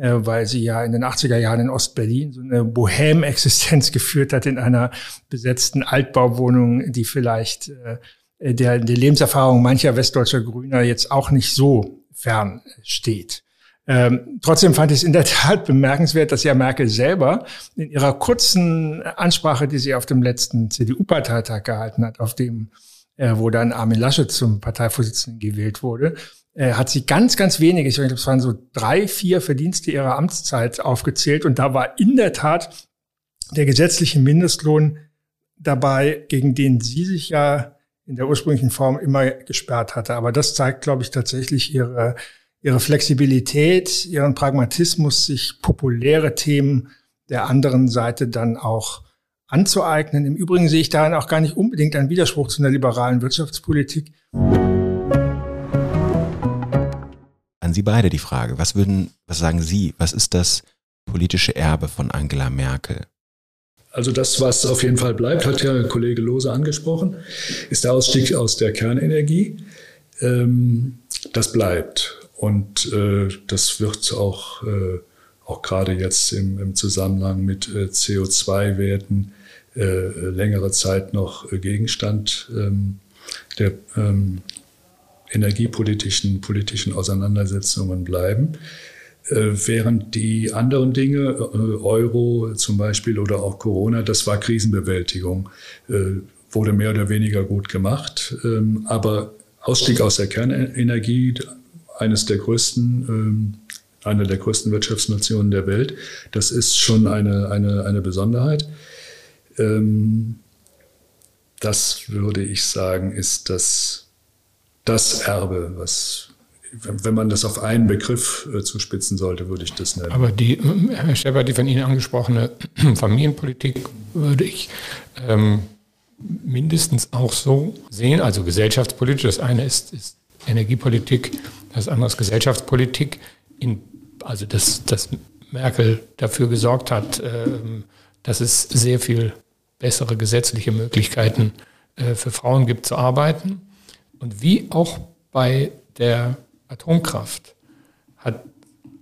weil sie ja in den 80er Jahren in Ostberlin so eine Bohem-Existenz *laughs* geführt hat in einer besetzten Altbauwohnung, die vielleicht äh, der, der Lebenserfahrung mancher westdeutscher Grüner jetzt auch nicht so fern steht. Ähm, trotzdem fand ich es in der *laughs* Tat bemerkenswert, dass ja Merkel selber in ihrer kurzen Ansprache, die sie auf dem letzten CDU-Parteitag gehalten hat, auf dem, äh, wo dann Armin Laschet zum Parteivorsitzenden gewählt wurde, äh, hat sie ganz, ganz wenige, ich glaube, es waren so drei, vier Verdienste ihrer Amtszeit aufgezählt. Und da war in der Tat der gesetzliche Mindestlohn dabei, gegen den sie sich ja in der ursprünglichen Form immer gesperrt hatte. Aber das zeigt, glaube ich, tatsächlich ihre, ihre Flexibilität, ihren Pragmatismus, sich populäre Themen der anderen Seite dann auch anzueignen. Im Übrigen sehe ich darin auch gar nicht unbedingt einen Widerspruch zu einer liberalen Wirtschaftspolitik. An Sie beide die Frage. Was würden, was sagen Sie? Was ist das politische Erbe von Angela Merkel? Also das, was auf jeden Fall bleibt, hat ja Kollege Lose angesprochen, ist der Ausstieg aus der Kernenergie. Ähm, das bleibt. Und äh, das wird auch, äh, auch gerade jetzt im, Zusammenhang mit äh, CO2-Werten längere Zeit noch Gegenstand ähm, der ähm, energiepolitischen politischen Auseinandersetzungen bleiben. Äh, während die anderen Dinge, äh, Euro zum Beispiel oder auch Corona, das war Krisenbewältigung, äh, wurde mehr oder weniger gut gemacht. Ähm, aber Ausstieg aus der Kernenergie, eines der größten, ähm, einer der größten Wirtschaftsnationen der Welt, das ist schon eine, eine, eine Besonderheit. Ähm, das würde ich sagen, ist das, das Erbe, was wenn man das auf einen Begriff äh, zuspitzen sollte, würde ich das nennen. Aber die, Herr Schepper, die von Ihnen angesprochene *clears throat* Familienpolitik würde ich ähm, mindestens auch so sehen, also gesellschaftspolitisch. Das eine ist, ist Energiepolitik, das andere ist Gesellschaftspolitik. In, also dass, dass Merkel dafür gesorgt hat, ähm, dass es sehr viel bessere gesetzliche Möglichkeiten äh, für Frauen gibt zu arbeiten. Und wie auch bei der Atomkraft hat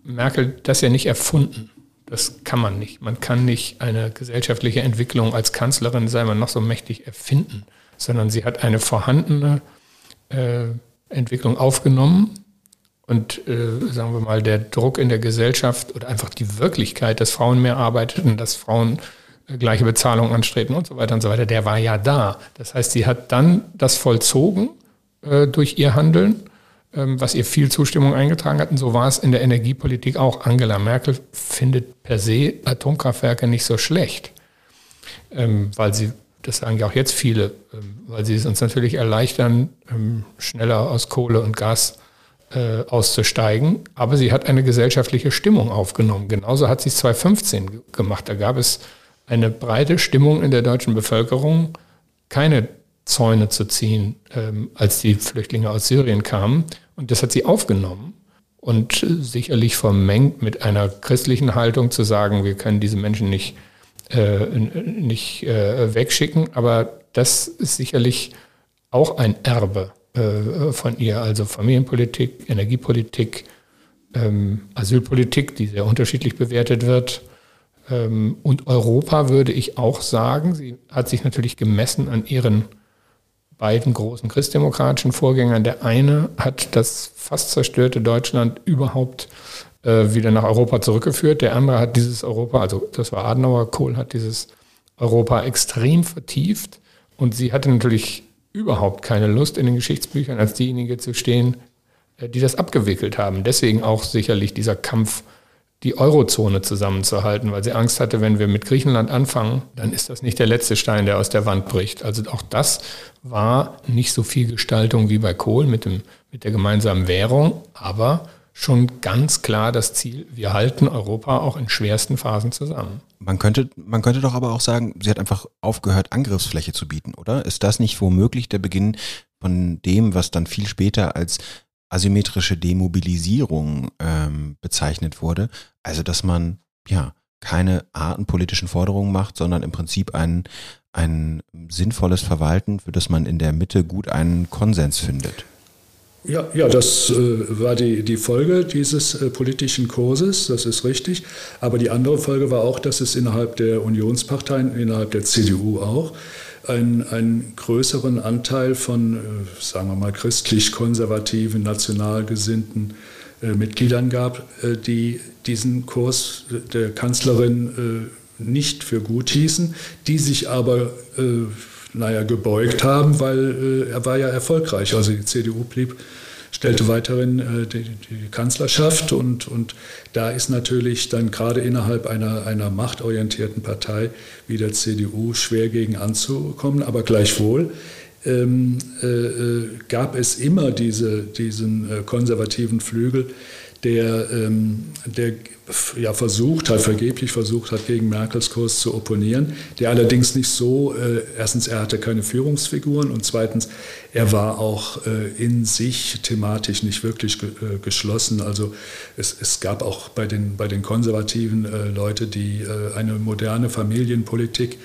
Merkel das ja nicht erfunden. Das kann man nicht. Man kann nicht eine gesellschaftliche Entwicklung als Kanzlerin, sei man noch so mächtig, erfinden, sondern sie hat eine vorhandene äh, Entwicklung aufgenommen und, äh, sagen wir mal, der Druck in der Gesellschaft oder einfach die Wirklichkeit, dass Frauen mehr arbeiteten, dass Frauen äh, gleiche Bezahlung anstreben und so weiter und so weiter, der war ja da. Das heißt, sie hat dann das vollzogen äh, durch ihr Handeln ähm, was ihr viel Zustimmung eingetragen hat. Und so war es in der Energiepolitik auch. Angela Merkel findet per se Atomkraftwerke nicht so schlecht, ähm, weil sie, das sagen ja auch jetzt viele, ähm, weil sie es uns natürlich erleichtern, schneller aus Kohle und Gas äh, auszusteigen. Aber sie hat eine gesellschaftliche Stimmung aufgenommen. Genauso hat sie es 2015 gemacht. Da gab es eine breite Stimmung in der deutschen Bevölkerung, keine Zäune zu ziehen, ähm, als die Flüchtlinge aus Syrien kamen. Und das hat sie aufgenommen und sicherlich vermengt mit einer christlichen Haltung zu sagen, wir können diese Menschen nicht, äh, nicht äh, wegschicken. Aber das ist sicherlich auch ein Erbe äh, von ihr, also Familienpolitik, Energiepolitik, ähm, Asylpolitik, die sehr unterschiedlich bewertet wird. Ähm, und Europa würde ich auch sagen, sie hat sich natürlich gemessen an ihren beiden großen christdemokratischen Vorgängern. Der eine hat das fast zerstörte Deutschland überhaupt äh, wieder nach Europa zurückgeführt. Der andere hat dieses Europa, also das war Adenauer, Kohl hat dieses Europa extrem vertieft. Und sie hatte natürlich überhaupt keine Lust, in den Geschichtsbüchern als diejenige zu stehen, äh, die das abgewickelt haben. Deswegen auch sicherlich dieser Kampf die Eurozone zusammenzuhalten, weil sie Angst hatte, wenn wir mit Griechenland anfangen, dann ist das nicht der letzte Stein, der aus der Wand bricht. Also auch das war nicht so viel Gestaltung wie bei Kohl mit, dem, mit der gemeinsamen Währung, aber schon ganz klar das Ziel, wir halten Europa auch in schwersten Phasen zusammen. Man könnte, man könnte doch aber auch sagen, sie hat einfach aufgehört, Angriffsfläche zu bieten, oder? Ist das nicht womöglich der Beginn von dem, was dann viel später als asymmetrische Demobilisierung ähm, bezeichnet wurde. Also dass man ja keine artenpolitischen Forderungen macht, sondern im Prinzip ein, ein sinnvolles Verwalten, für das man in der Mitte gut einen Konsens findet. Ja, ja, das äh, war die, die Folge dieses äh, politischen Kurses, das ist richtig. Aber die andere Folge war auch, dass es innerhalb der Unionsparteien, innerhalb der CDU auch, einen, einen größeren Anteil von, äh, sagen wir mal, christlich-konservativen, nationalgesinnten äh, Mitgliedern gab, äh, die diesen Kurs der Kanzlerin nicht für gut hießen, die sich aber naja, gebeugt haben, weil er war ja erfolgreich. Also die CDU blieb stellte weiterhin äh, die, die, Kanzlerschaft und, und da ist natürlich dann gerade innerhalb einer, einer machtorientierten Partei wie der CDU schwer gegen anzukommen, aber gleichwohl ähm, äh, äh gab es immer diese, diesen äh, konservativen Flügel, der, ähm, der ja, versucht hat, vergeblich versucht hat, gegen Merkels Kurs zu opponieren, der allerdings nicht so, äh, erstens, er hatte keine Führungsfiguren und zweitens, er war auch äh, in sich thematisch nicht wirklich ge äh, geschlossen. Also es, es, gab auch bei den, bei den Konservativen äh, Leute, die äh, eine moderne Familienpolitik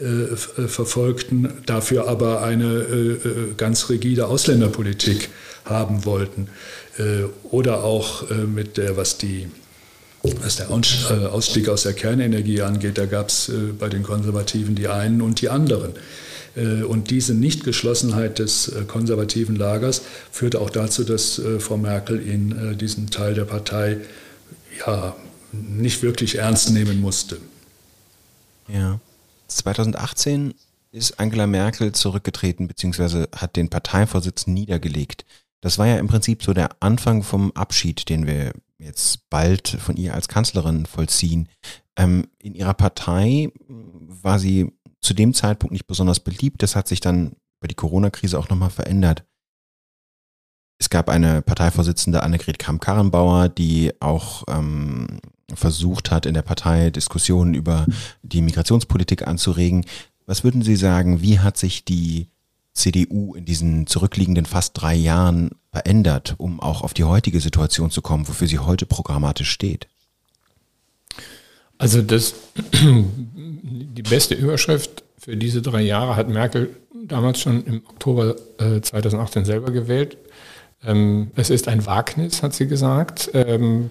äh, verfolgten, dafür aber eine ganz rigide Ausländerpolitik haben wollten. Oder auch mit der, was die was der äh, Ausstieg aus der Kernenergie angeht, da gab es äh, bei den Konservativen die einen und die anderen. Äh, und diese Nichtgeschlossenheit des konservativen Lagers führte auch dazu, dass Frau Merkel in diesem Teil der Partei ja, nicht wirklich ernst nehmen musste. Ja. 2018 ist Angela Merkel zurückgetreten bzw. hat den Parteivorsitz niedergelegt. Das war ja im Prinzip so der Anfang vom Abschied, den wir jetzt bald von ihr als Kanzlerin vollziehen. Ähm, in ihrer Partei war sie zu dem Zeitpunkt nicht besonders beliebt. Das hat sich dann bei die Corona-Krise auch nochmal verändert. Es gab eine Parteivorsitzende Annegret Kramp-Karrenbauer, die auch ähm, versucht hat, in der Partei Diskussionen über die Migrationspolitik anzuregen. Was würden Sie sagen, wie hat sich die CDU in diesen zurückliegenden fast drei Jahren verändert, um auch auf die heutige Situation zu kommen, wofür sie heute programmatisch steht? Also das, *clears throat* die beste Überschrift für diese drei Jahre hat Merkel damals schon im Oktober äh, 2018 selber gewählt. Ähm, es ist ein Wagnis, hat sie gesagt, ähm,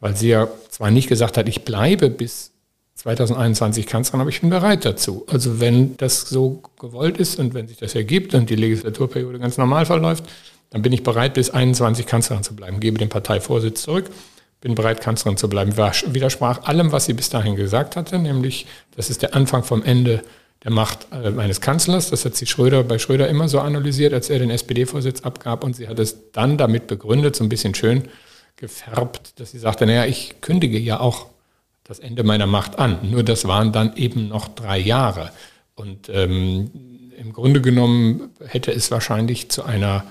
weil sie ja zwar nicht gesagt hat, ich bleibe bis 2021 Kanzlerin, aber ich bin bereit dazu. Also wenn das so gewollt ist und wenn sich das ergibt und die Legislaturperiode ganz normal verläuft, dann bin ich bereit, bis 21 Kanzlerin zu bleiben, gebe den Parteivorsitz zurück, bin bereit, Kanzlerin zu bleiben. Widersprach allem, was sie bis dahin gesagt hatte, nämlich, das ist der Anfang vom Ende der Macht äh, eines Kanzlers. Das hat sie Schröder bei Schröder immer so analysiert, als er den SPD-Vorsitz abgab. Und sie hat es dann damit begründet, so ein bisschen schön gefärbt, dass sie sagte, naja, ich kündige ja auch das Ende meiner Macht an. Nur das waren dann eben noch drei Jahre. Und ähm, im Grunde genommen hätte es wahrscheinlich zu einer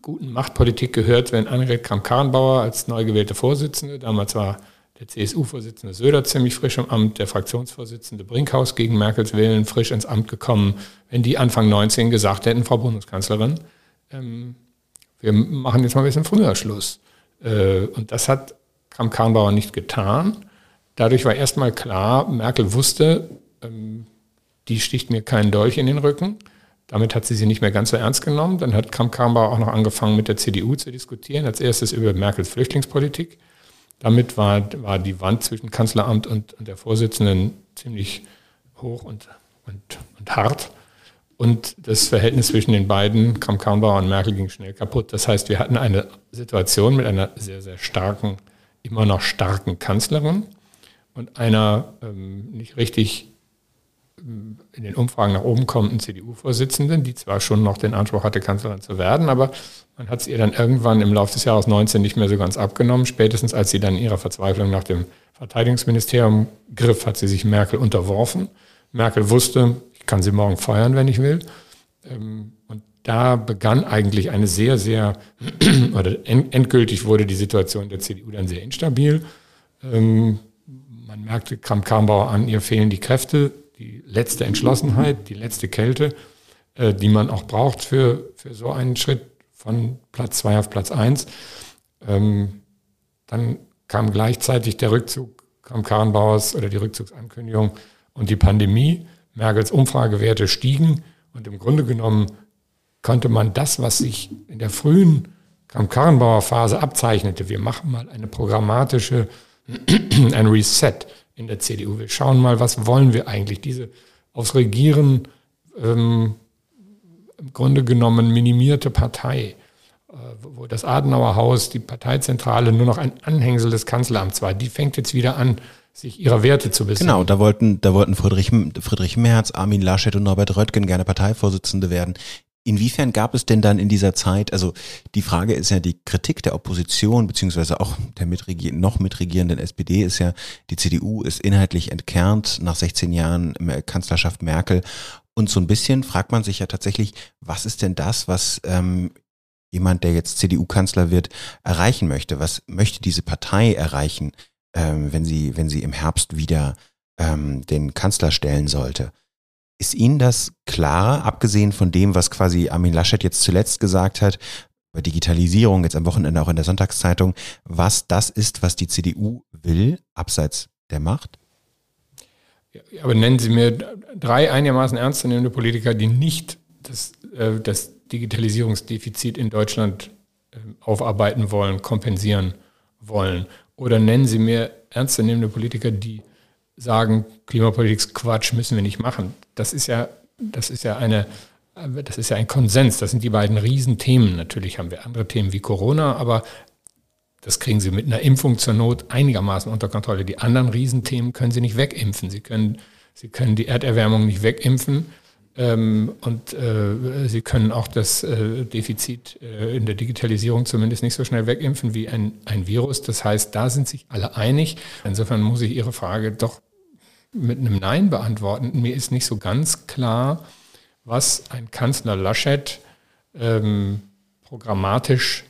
guten Machtpolitik gehört, wenn Annegret Kramp-Karrenbauer als neu gewählte Vorsitzende, damals war der CSU-Vorsitzende Söder ziemlich frisch im Amt, der Fraktionsvorsitzende Brinkhaus gegen Merkels Willen frisch ins Amt gekommen, wenn die Anfang 19 gesagt hätten, Frau Bundeskanzlerin, ähm, wir machen jetzt mal ein bisschen früher Schluss. Äh, und das hat Kramp-Karrenbauer nicht getan. Dadurch war erstmal klar, Merkel wusste, ähm, die sticht mir keinen Dolch in den Rücken. Damit hat sie sie nicht mehr ganz so ernst genommen. Dann hat Kramp-Karrenbauer auch noch angefangen, mit der CDU zu diskutieren. Als erstes über Merkels Flüchtlingspolitik. Damit war, war die Wand zwischen Kanzleramt und, und der Vorsitzenden ziemlich hoch und, und, und hart. Und das Verhältnis zwischen den beiden, Kramp-Karrenbauer und Merkel, ging schnell kaputt. Das heißt, wir hatten eine Situation mit einer sehr, sehr starken, immer noch starken Kanzlerin und einer ähm, nicht richtig ähm, in den Umfragen nach oben kommenden CDU-Vorsitzenden, die zwar schon noch den Anspruch hatte, Kanzlerin zu werden, aber man hat es ihr dann irgendwann im Laufe des Jahres 19 nicht mehr so ganz abgenommen. Spätestens als sie dann in ihrer Verzweiflung nach dem Verteidigungsministerium griff, hat sie sich Merkel unterworfen. Merkel wusste, ich kann sie morgen feuern, wenn ich will. Ähm, und da begann eigentlich eine sehr, sehr, *clears throat* oder endgültig wurde die Situation der CDU dann sehr instabil. Ähm, man merkte Kramp-Karrenbauer an, ihr fehlen die Kräfte, die letzte Entschlossenheit, die letzte Kälte, äh, die man auch braucht für, für so einen Schritt von Platz zwei auf Platz eins. Ähm, dann kam gleichzeitig der Rückzug Kramp-Karrenbauers oder die Rückzugsankündigung und die Pandemie. Merkels Umfragewerte stiegen und im Grunde genommen konnte man das, was sich in der frühen Kramp-Karrenbauer Phase abzeichnete, wir machen mal eine programmatische *clears throat* ein Reset in der CDU. Wir schauen mal, was wollen wir eigentlich? Diese aufs Regieren ähm, im Grunde genommen minimierte Partei, äh, wo das Adenauerhaus, die Parteizentrale nur noch ein Anhängsel des Kanzleramts war, die fängt jetzt wieder an, sich ihrer Werte zu besinnen. Genau, da wollten, da wollten Friedrich, Friedrich Merz, Armin Laschet und Norbert Röttgen gerne Parteivorsitzende werden. Inwiefern gab es denn dann in dieser Zeit, also die Frage ist ja, die Kritik der Opposition, beziehungsweise auch der mitregier noch mitregierenden SPD ist ja, die CDU ist inhaltlich entkernt nach 16 Jahren Kanzlerschaft Merkel. Und so ein bisschen fragt man sich ja tatsächlich, was ist denn das, was ähm, jemand, der jetzt CDU-Kanzler wird, erreichen möchte? Was möchte diese Partei erreichen, ähm, wenn sie, wenn sie im Herbst wieder ähm, den Kanzler stellen sollte? Ist Ihnen das klar, abgesehen von dem, was quasi Armin Laschet jetzt zuletzt gesagt hat, über Digitalisierung, jetzt am Wochenende auch in der Sonntagszeitung, was das ist, was die CDU will, abseits der Macht? Aber nennen Sie mir drei einigermaßen ernstzunehmende Politiker, die nicht das, äh, das Digitalisierungsdefizit in Deutschland äh, aufarbeiten wollen, kompensieren wollen. Oder nennen Sie mir ernstzunehmende Politiker, die sagen, Klimapolitik ist Quatsch, müssen wir nicht machen. Das ist ja, das ist ja eine, das ist ja ein Konsens. Das sind die beiden Riesenthemen. Natürlich haben wir andere Themen wie Corona, aber das kriegen Sie mit einer Impfung zur Not einigermaßen unter Kontrolle. Die anderen Riesenthemen können Sie nicht wegimpfen. Sie können, Sie können die Erderwärmung nicht wegimpfen. Ähm, und äh, Sie können auch das äh, Defizit äh, in der Digitalisierung zumindest nicht so schnell wegimpfen wie ein, ein Virus. Das heißt, da sind sich alle einig. Insofern muss ich Ihre Frage doch mit einem Nein beantworten. Mir ist nicht so ganz klar, was ein Kanzler Laschet ähm, programmatisch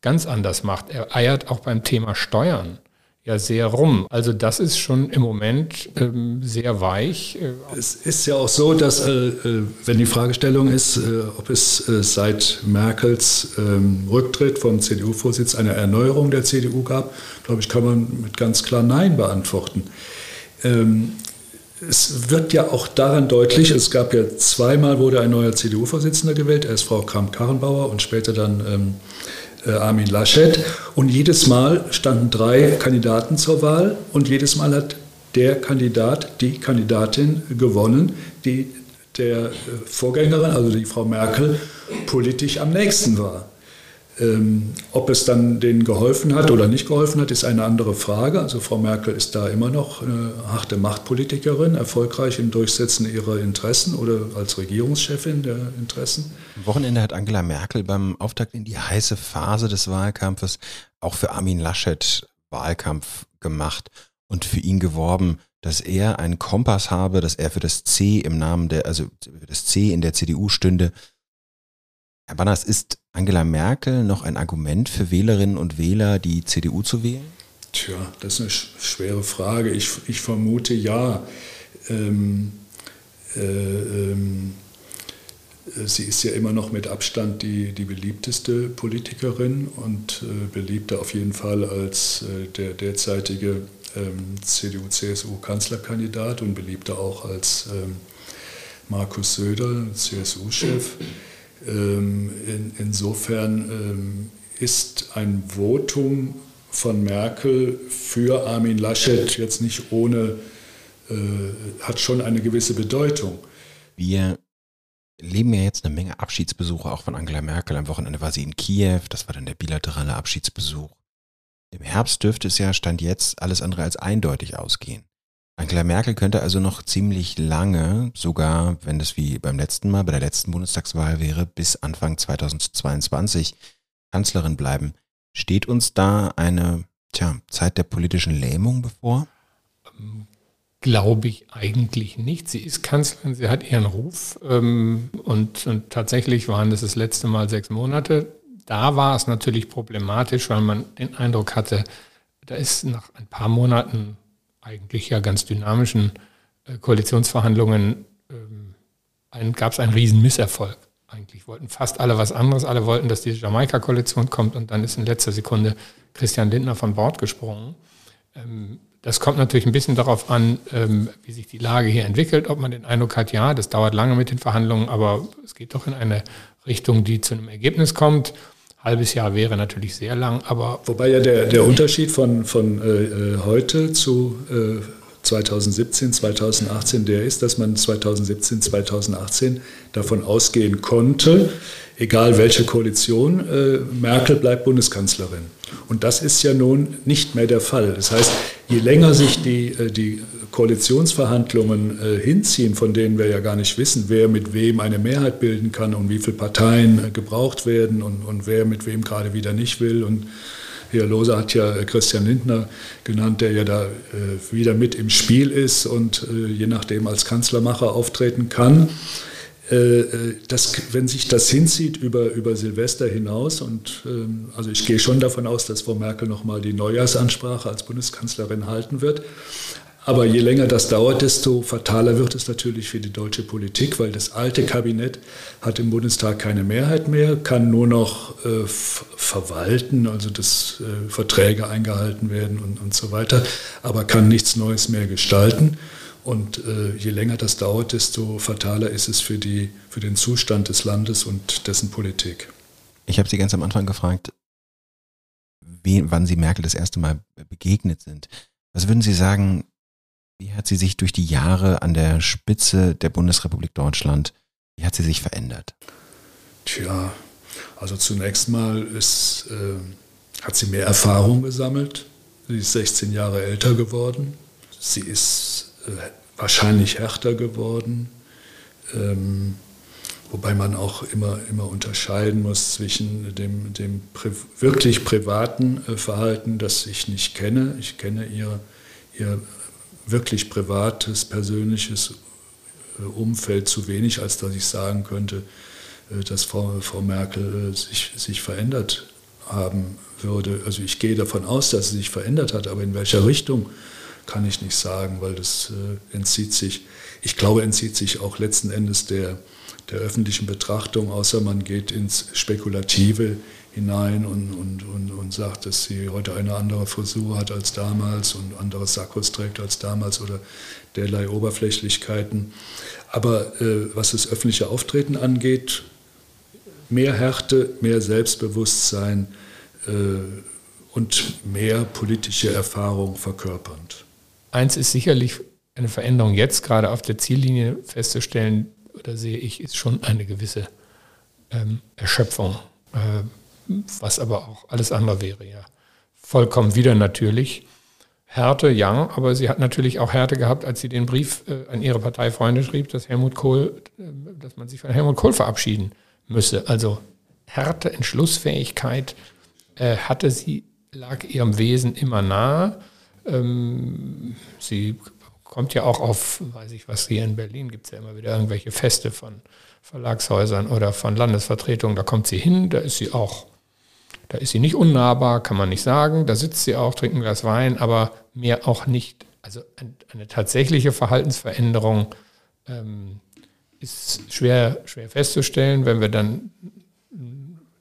ganz anders macht. Er eiert auch beim Thema Steuern ja sehr rum. Also das ist schon im Moment ähm, sehr weich. Es ist ja auch so, dass, äh, äh wenn die Fragestellung ist, äh, ob es äh, seit Merkels ähm, Rücktritt vom CDU-Vorsitz eine Erneuerung der CDU gab, glaube ich, kann man mit ganz klar Nein beantworten. Ähm, es wird ja auch daran deutlich, es gab ja zweimal wurde ein neuer CDU-Vorsitzender gewählt, erst Frau Kramp-Karrenbauer und später dann ähm, äh, Armin Laschet. Und jedes Mal standen drei Kandidaten zur Wahl und jedes Mal hat der Kandidat, die Kandidatin gewonnen, die der äh, Vorgängerin, also die Frau Merkel, politisch am nächsten war. Ähm, ob es dann denen geholfen hat oder nicht geholfen hat, ist eine andere Frage. Also Frau Merkel ist da immer noch eine harte Machtpolitikerin, erfolgreich im Durchsetzen ihrer Interessen oder als Regierungschefin der Interessen. Am Wochenende hat Angela Merkel beim Auftakt in die heiße Phase des Wahlkampfes auch für Armin Laschet Wahlkampf gemacht und für ihn geworben, dass er einen Kompass habe, dass er für das C im Namen der, also für das C in der CDU stünde. Herr Banners, ist Angela Merkel noch ein Argument für Wählerinnen und Wähler, die CDU zu wählen? Tja, das ist eine schwere Frage. Ich, ich vermute ja. Ähm, äh, ähm, sie ist ja immer noch mit Abstand die, die beliebteste Politikerin und äh, beliebter auf jeden Fall als äh, der derzeitige ähm, CDU-CSU-Kanzlerkandidat und beliebter auch als ähm, Markus Söder, CSU-Chef. Ähm, in, insofern ähm, ist ein Votum von Merkel für Armin Laschet jetzt nicht ohne, äh, hat schon eine gewisse Bedeutung. Wir leben ja jetzt eine Menge Abschiedsbesuche auch von Angela Merkel. Am Wochenende war sie in Kiew, das war dann der bilaterale Abschiedsbesuch. Im Herbst dürfte es ja, stand jetzt, alles andere als eindeutig ausgehen. Angela Merkel könnte also noch ziemlich lange, sogar wenn das wie beim letzten Mal, bei der letzten Bundestagswahl wäre, bis Anfang 2022 Kanzlerin bleiben. Steht uns da eine tja, Zeit der politischen Lähmung bevor? Glaube ich eigentlich nicht. Sie ist Kanzlerin, sie hat ihren Ruf ähm, und, und tatsächlich waren das das letzte Mal sechs Monate. Da war es natürlich problematisch, weil man den Eindruck hatte, da ist nach ein paar Monaten eigentlich ja ganz dynamischen äh, Koalitionsverhandlungen ähm, gab es einen riesen Misserfolg. Eigentlich wollten fast alle was anderes. Alle wollten, dass die Jamaika-Koalition kommt und dann ist in letzter Sekunde Christian Lindner von Bord gesprungen. Ähm, das kommt natürlich ein bisschen darauf an, ähm, wie sich die Lage hier entwickelt, ob man den Eindruck hat, ja, das dauert lange mit den Verhandlungen, aber es geht doch in eine Richtung, die zu einem Ergebnis kommt. Halbes Jahr wäre natürlich sehr lang, aber. Wobei ja der, der Unterschied von, von äh, äh heute zu äh, 2017, 2018 der ist, dass man 2017, 2018 davon ausgehen konnte, egal welche Koalition, äh, Merkel bleibt Bundeskanzlerin. Und das ist ja nun nicht mehr der Fall. Das heißt, je länger sich die, äh, die Koalitionsverhandlungen äh, hinziehen, von denen wir ja gar nicht wissen, wer mit wem eine Mehrheit bilden kann und wie viele Parteien äh, gebraucht werden und, und wer mit wem gerade wieder nicht will. Und Herr Lose hat ja Christian Lindner genannt, der ja da wieder mit im Spiel ist und je nachdem als Kanzlermacher auftreten kann. Äh, äh, das, wenn sich das hinzieht über, über Silvester hinaus, und ähm, also ich gehe schon davon aus, dass Frau Merkel nochmal die Neujahrsansprache als Bundeskanzlerin halten wird. Aber je länger das dauert, desto fataler wird es natürlich für die deutsche Politik, weil das alte Kabinett hat im Bundestag keine Mehrheit mehr, kann nur noch äh, verwalten, also dass äh, Verträge eingehalten werden und, und so weiter, aber kann nichts Neues mehr gestalten. Und äh, je länger das dauert, desto fataler ist es für, die, für den Zustand des Landes und dessen Politik. Ich habe Sie ganz am Anfang gefragt, wie, wann Sie Merkel das erste Mal begegnet sind. Was würden Sie sagen, wie hat sie sich durch die Jahre an der Spitze der Bundesrepublik Deutschland, wie hat sie sich verändert? Tja, also zunächst mal ist, äh, hat sie mehr Erfahrung gesammelt. Sie ist 16 Jahre älter geworden. Sie ist äh, wahrscheinlich härter geworden. Ähm, wobei man auch immer, immer unterscheiden muss zwischen dem, dem pri wirklich privaten äh, Verhalten, das ich nicht kenne. Ich kenne ihr, ihr wirklich privates, persönliches äh, Umfeld zu wenig, als dass ich sagen könnte, äh, dass Frau, Frau Merkel äh, sich, sich verändert haben würde. Also ich gehe davon aus, dass sie sich verändert hat, aber in welcher Richtung kann ich nicht sagen, weil das entzieht sich, ich glaube, entzieht sich auch letzten Endes der, der öffentlichen Betrachtung, außer man geht ins Spekulative hinein und, und, und, und sagt, dass sie heute eine andere Frisur hat als damals und andere Sakkos trägt als damals oder derlei Oberflächlichkeiten. Aber äh, was das öffentliche Auftreten angeht, mehr Härte, mehr Selbstbewusstsein äh, und mehr politische Erfahrung verkörpernd. Eins ist sicherlich eine Veränderung jetzt gerade auf der Ziellinie festzustellen, oder sehe ich, ist schon eine gewisse ähm, Erschöpfung. Äh, was aber auch alles andere wäre ja vollkommen wieder natürlich. Härte, ja, aber sie hat natürlich auch Härte gehabt, als sie den Brief äh, an ihre Parteifreunde schrieb, dass Helmut Kohl, äh, dass man sich von Helmut Kohl verabschieden müsse. Also Härte, Entschlussfähigkeit äh, hatte sie, lag ihrem Wesen immer nahe. Ähm, sie kommt ja auch auf, weiß ich was, hier in Berlin gibt es ja immer wieder irgendwelche Feste von Verlagshäusern oder von Landesvertretungen. Da kommt sie hin, da ist sie auch da ist sie nicht unnahbar, kann man nicht sagen. Da sitzt sie auch, trinkt ein Glas Wein, aber mehr auch nicht. Also eine tatsächliche Verhaltensveränderung ähm, ist schwer, schwer festzustellen, wenn wir dann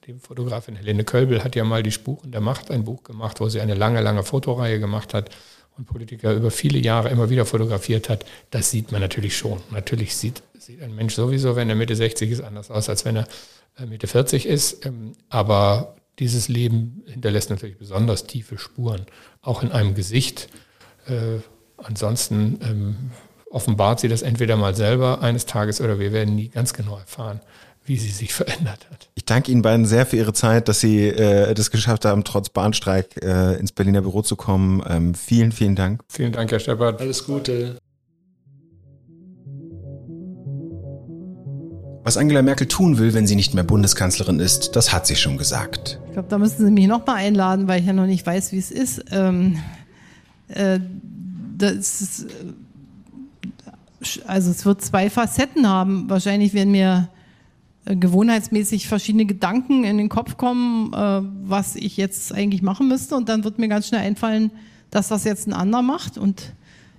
die Fotografin Helene Kölbel hat ja mal die Spuren der Macht ein Buch gemacht, wo sie eine lange, lange Fotoreihe gemacht hat und Politiker über viele Jahre immer wieder fotografiert hat. Das sieht man natürlich schon. Natürlich sieht, sieht ein Mensch sowieso, wenn er Mitte 60 ist, anders aus, als wenn er äh, Mitte 40 ist. Ähm, aber dieses Leben hinterlässt natürlich besonders tiefe Spuren, auch in einem Gesicht. Äh, ansonsten ähm, offenbart sie das entweder mal selber eines Tages oder wir werden nie ganz genau erfahren, wie sie sich *laughs* verändert hat. Ich danke Ihnen beiden sehr für Ihre Zeit, dass Sie äh, das geschafft haben, trotz Bahnstreik äh, ins Berliner Büro zu kommen. Ähm, vielen, vielen Dank. Vielen Dank, Herr Steppert. Alles Gute. Was Angela Merkel tun will, wenn sie nicht mehr Bundeskanzlerin ist, das hat sie schon gesagt. Ich glaube, da müssen Sie mich nochmal einladen, weil ich ja noch nicht weiß, wie es ist. Ähm, äh, ist, also es wird zwei Facetten haben. Wahrscheinlich werden mir äh, gewohnheitsmäßig verschiedene Gedanken in den Kopf kommen, äh, was ich jetzt eigentlich machen müsste. Und dann wird mir ganz schnell einfallen, dass das jetzt ein anderer macht. Und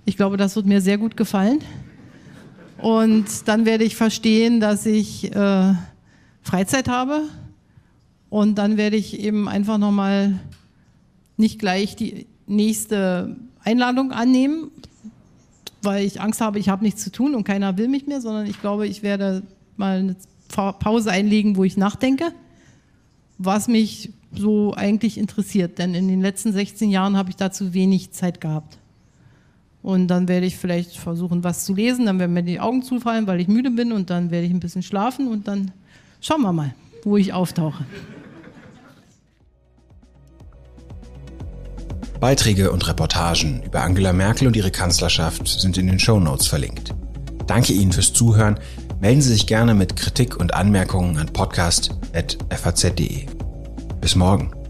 ich glaube, das wird mir sehr gut gefallen. Und dann werde ich verstehen, dass ich äh, Freizeit habe. Und dann werde ich eben einfach nochmal nicht gleich die nächste Einladung annehmen, weil ich Angst habe, ich habe nichts zu tun und keiner will mich mehr, sondern ich glaube, ich werde mal eine Pause einlegen, wo ich nachdenke, was mich so eigentlich interessiert. Denn in den letzten 16 Jahren habe ich dazu wenig Zeit gehabt. Und dann werde ich vielleicht versuchen, was zu lesen. Dann werden mir die Augen zufallen, weil ich müde bin. Und dann werde ich ein bisschen schlafen. Und dann schauen wir mal, wo ich auftauche. Beiträge und Reportagen über Angela Merkel und ihre Kanzlerschaft sind in den Show Notes verlinkt. Danke Ihnen fürs Zuhören. Melden Sie sich gerne mit Kritik und Anmerkungen an podcast.faz.de. Bis morgen.